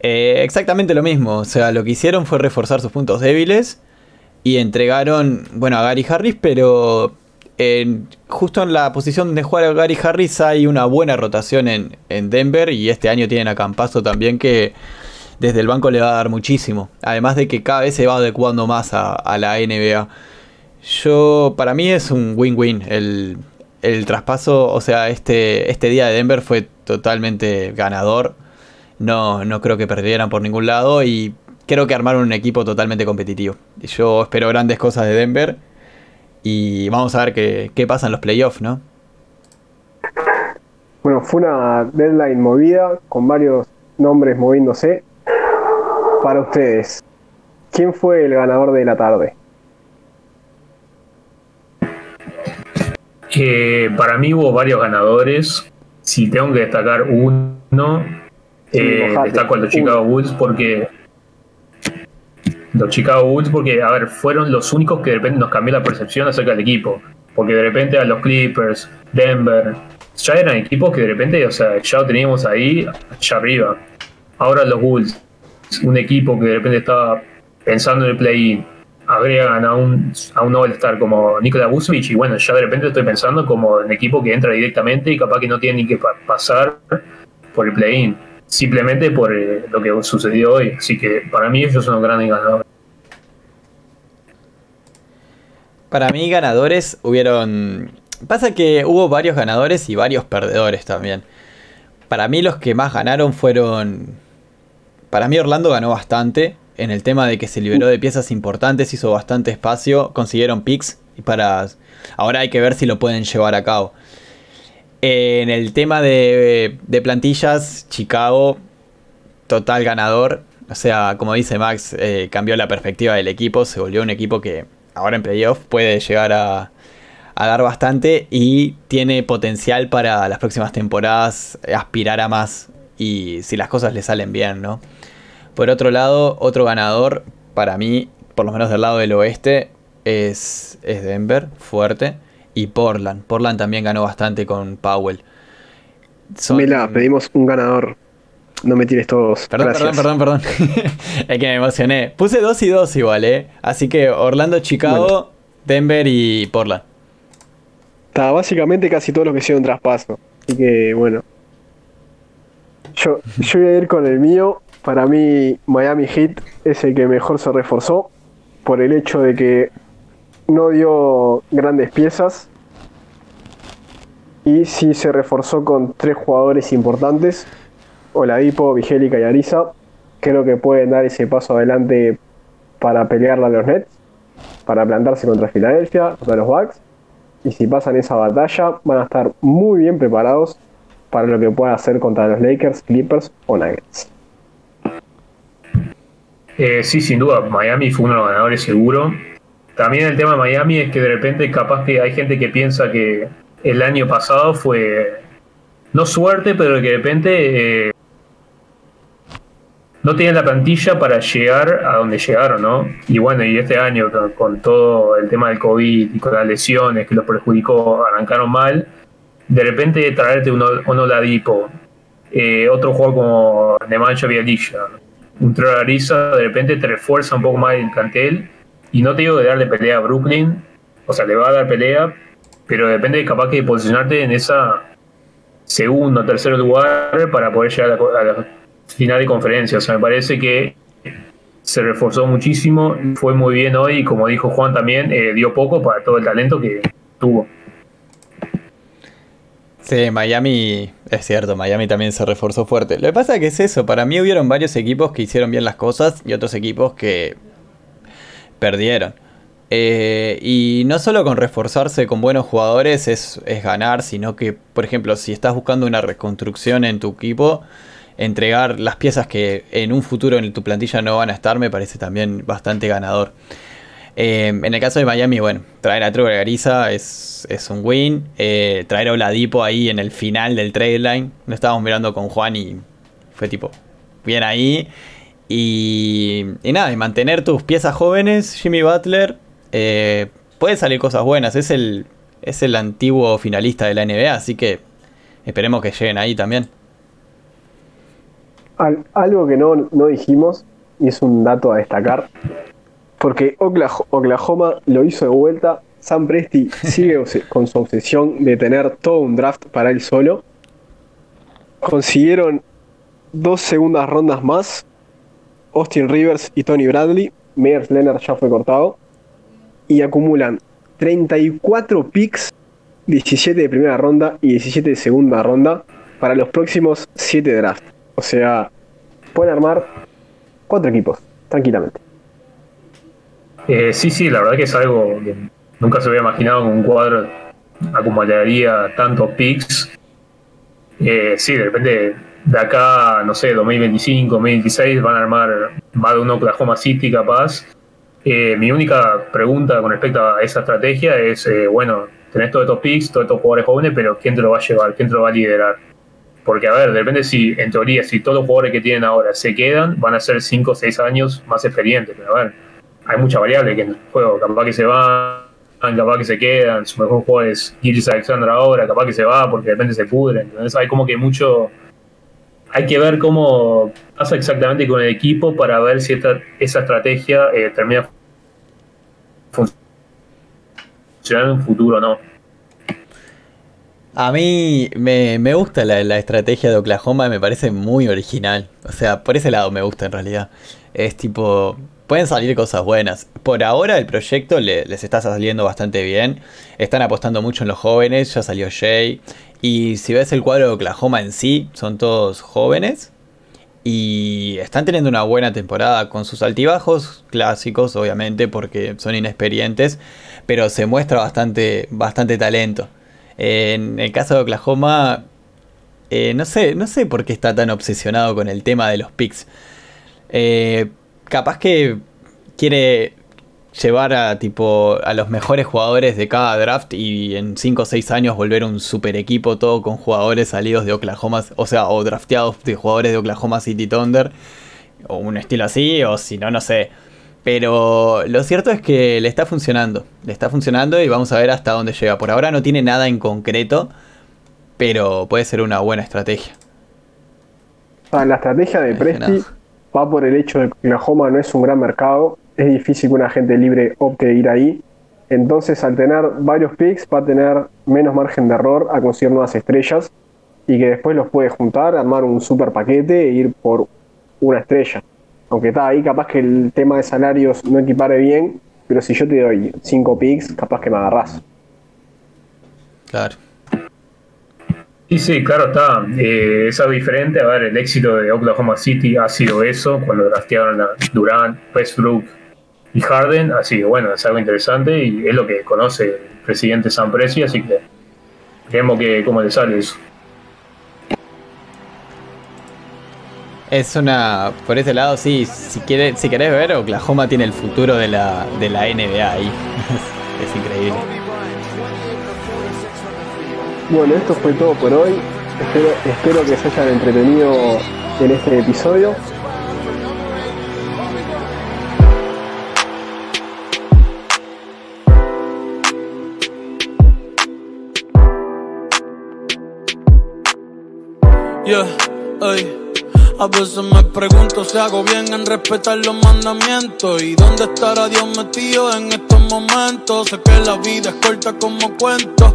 Eh, exactamente lo mismo, o sea, lo que hicieron fue reforzar sus puntos débiles y entregaron, bueno, a Gary Harris, pero justo en la posición de jugar a Gary Harris hay una buena rotación en, en Denver y este año tienen a Campazo también que desde el banco le va a dar muchísimo. Además de que cada vez se va adecuando más a, la NBA. Yo, para mí es un win-win. El, traspaso, o sea, este, este día de Denver fue totalmente ganador. No, no creo que perdieran por ningún lado y creo que armaron un equipo totalmente competitivo. Yo espero grandes cosas de Denver y vamos a ver qué, qué pasa en los playoffs, ¿no? Bueno, fue una deadline movida con varios nombres moviéndose para ustedes, ¿quién fue el ganador de la tarde? Para mí hubo varios ganadores. Si tengo que destacar uno, eh, destaco a los Chicago Bulls porque los Chicago Bulls porque, a ver, fueron los únicos que de repente nos cambió la percepción acerca del equipo. Porque de repente a los Clippers, Denver, ya eran equipos que de repente, o sea, ya lo teníamos ahí, allá arriba. Ahora los Bulls un equipo que de repente estaba pensando en el play-in, agregan a un, a un All-Star como Nikola Vucevic y bueno, ya de repente estoy pensando como en equipo que entra directamente y capaz que no tiene ni que pasar por el play-in, simplemente por eh, lo que sucedió hoy. Así que para mí ellos son los grandes ganadores. Para mí ganadores hubieron... Pasa que hubo varios ganadores y varios perdedores también. Para mí los que más ganaron fueron para mí Orlando ganó bastante en el tema de que se liberó de piezas importantes, hizo bastante espacio, consiguieron picks y para ahora hay que ver si lo pueden llevar a cabo. En el tema de, plantillas, Chicago, total ganador. O sea, como dice Max, eh, cambió la perspectiva del equipo, se volvió un equipo que ahora en playoff puede llegar a dar bastante y tiene potencial para las próximas temporadas aspirar a más y si las cosas le salen bien, ¿no? Por otro lado, otro ganador, para mí, por lo menos del lado del oeste, es, es Denver, fuerte. Y Portland. Portland también ganó bastante con Powell. Mira, pedimos un ganador. No me tires todos. Perdón, perdón, perdón, perdón. es que me emocioné. Puse dos y dos igual, ¿eh? Así que Orlando, Chicago, Denver y Portland. Está básicamente casi todo lo que hicieron traspaso. Así que bueno. Yo, yo voy a ir con el mío. Para mí, Miami Heat es el que mejor se reforzó por el hecho de que no dio grandes piezas y sí se reforzó con tres jugadores importantes, Oladipo, Vigélica y Arisa. Creo que pueden dar ese paso adelante para pelearla a los Nets, para plantarse contra Filadelfia, contra los Bucks. Y si pasan esa batalla, van a estar muy bien preparados para lo que pueda hacer contra los Lakers, Clippers o Nuggets. Eh, sí, sin duda, Miami fue uno de los ganadores seguro. También el tema de Miami es que de repente capaz que hay gente que piensa que el año pasado fue, no suerte, pero que de repente eh, no tienen la plantilla para llegar a donde llegaron, ¿no? Y bueno, y este año con, todo el tema del COVID y con las lesiones que los perjudicó, arrancaron mal. De repente traerte uno, uno Ladipo, eh, otro juego como Nemanja Viadilla, un Trolariza, de repente te refuerza un poco más el plantel. Y no te digo de darle pelea a Brooklyn, o sea, le va a dar pelea, pero depende capaz que de posicionarte en esa segundo o tercer lugar para poder llegar a la final de conferencia. O sea, me parece que se reforzó muchísimo, fue muy bien hoy y como dijo Juan también, eh, dio poco para todo el talento que tuvo. Sí, Miami, es cierto, Miami también se reforzó fuerte. Lo que pasa es que es eso, para mí hubieron varios equipos que hicieron bien las cosas y otros equipos que perdieron. Eh, y no solo con reforzarse con buenos jugadores es, es ganar, sino que, por ejemplo, si estás buscando una reconstrucción en tu equipo, entregar las piezas que en un futuro en tu plantilla no van a estar me parece también bastante ganador. Eh, en el caso de Miami, bueno, traer a Trevor Gariza es, es, un win. Eh, traer a Oladipo ahí en el final del trade line. Lo estábamos mirando con Juan y fue tipo, bien ahí. Y, y nada, y mantener tus piezas jóvenes, Jimmy Butler, eh, puede salir cosas buenas. Es el, es el antiguo finalista de la NBA, así que esperemos que lleguen ahí también algo que no, dijimos, y es un dato a destacar, porque Oklahoma lo hizo de vuelta, Sam Presti sigue con su obsesión de tener todo un draft para él solo. Consiguieron dos segundas rondas más, Austin Rivers y Tony Bradley, Meyers Leonard ya fue cortado, y acumulan 34 picks, 17 de primera ronda y 17 de segunda ronda para los próximos 7 drafts. O sea, pueden armar cuatro equipos, tranquilamente. Eh, sí, sí, la verdad que es algo que nunca se había imaginado que un cuadro acumularía tantos picks. Eh, sí, de repente de acá, no sé, 2025, 2026 van a armar más de un Oklahoma City capaz. Eh, mi única pregunta con respecto a esa estrategia es, bueno, tenés todos estos picks, todos estos jugadores jóvenes, pero ¿quién te lo va a llevar? ¿Quién te lo va a liderar? Porque, a ver, depende si, en teoría, si todos los jugadores que tienen ahora se quedan, van a ser 5 o 6 años más experientes. Pero, a ver, hay mucha variable que en el juego. Capaz que se van, capaz que se quedan. Su mejor jugador es Gilles Alexander ahora, capaz que se va porque de repente se pudre. Entonces, hay como que mucho. Hay que ver cómo pasa exactamente con el equipo para ver si esta, esa estrategia eh, termina funcionando en un futuro o no. A mí me, gusta la, estrategia de Oklahoma, me parece muy original. O sea, por ese lado me gusta en realidad. Es tipo, pueden salir cosas buenas. Por ahora el proyecto les está saliendo bastante bien. Están apostando mucho en los jóvenes, ya salió Jay. Y si ves el cuadro de Oklahoma en sí, son todos jóvenes. Y están teniendo una buena temporada con sus altibajos clásicos, obviamente, porque son inexperientes. Pero se muestra bastante, bastante talento. En el caso de Oklahoma, eh, no sé, no sé por qué está tan obsesionado con el tema de los picks. Eh, capaz que quiere llevar a tipo a los mejores jugadores de cada draft y en 5 o 6 años volver un super equipo todo con jugadores salidos de Oklahoma, o sea, o drafteados de jugadores de Oklahoma City Thunder o un estilo así o si no no sé. Pero lo cierto es que le está funcionando. Le está funcionando y vamos a ver hasta dónde llega. Por ahora no tiene nada en concreto, pero puede ser una buena estrategia. la estrategia de Presti va por el hecho de que Oklahoma no es un gran mercado. Es difícil que una gente libre opte ir ahí. Entonces, al tener varios picks, va a tener menos margen de error a conseguir nuevas estrellas y que después los puede juntar, armar un super paquete e ir por una estrella aunque está ahí, capaz que el tema de salarios no equipare bien, pero si yo te doy 5 picks, capaz que me agarras. Claro. Sí, sí, claro está. Eh, es algo diferente. A ver, el éxito de Oklahoma City ha sido eso, cuando draftearon a Durant, Westbrook y Harden. Así que bueno, es algo interesante y es lo que conoce el presidente San Presi, así que veremos que cómo le sale eso. Es una. Por ese lado, sí. Si, quiere, si querés ver, Oklahoma tiene el futuro de la, de la NBA ahí. es increíble. Bueno, esto fue todo por hoy. Espero, espero que se hayan entretenido en este episodio. Yeah, hey. A veces me pregunto si hago bien en respetar los mandamientos y dónde estará Dios metido en estos momentos. Sé que la vida es corta como cuento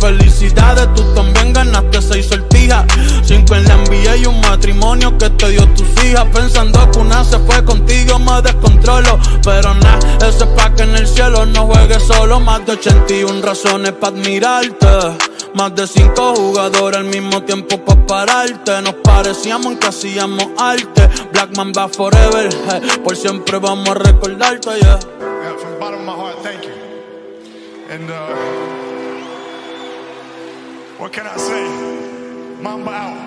Felicidades, tú también ganaste seis sortijas. Cinco en la envía y un matrimonio que te dio tus hijas. Pensando que una se fue contigo, me descontrolo. Pero nada, eso es pa' que en el cielo no juegues solo. Más de 81 razones para admirarte. Más de cinco jugadores al mismo tiempo para pararte. Nos parecíamos en que hacíamos arte. Blackman va forever. por siempre vamos a recordarte, yeah. yeah what can I say? Mamba out.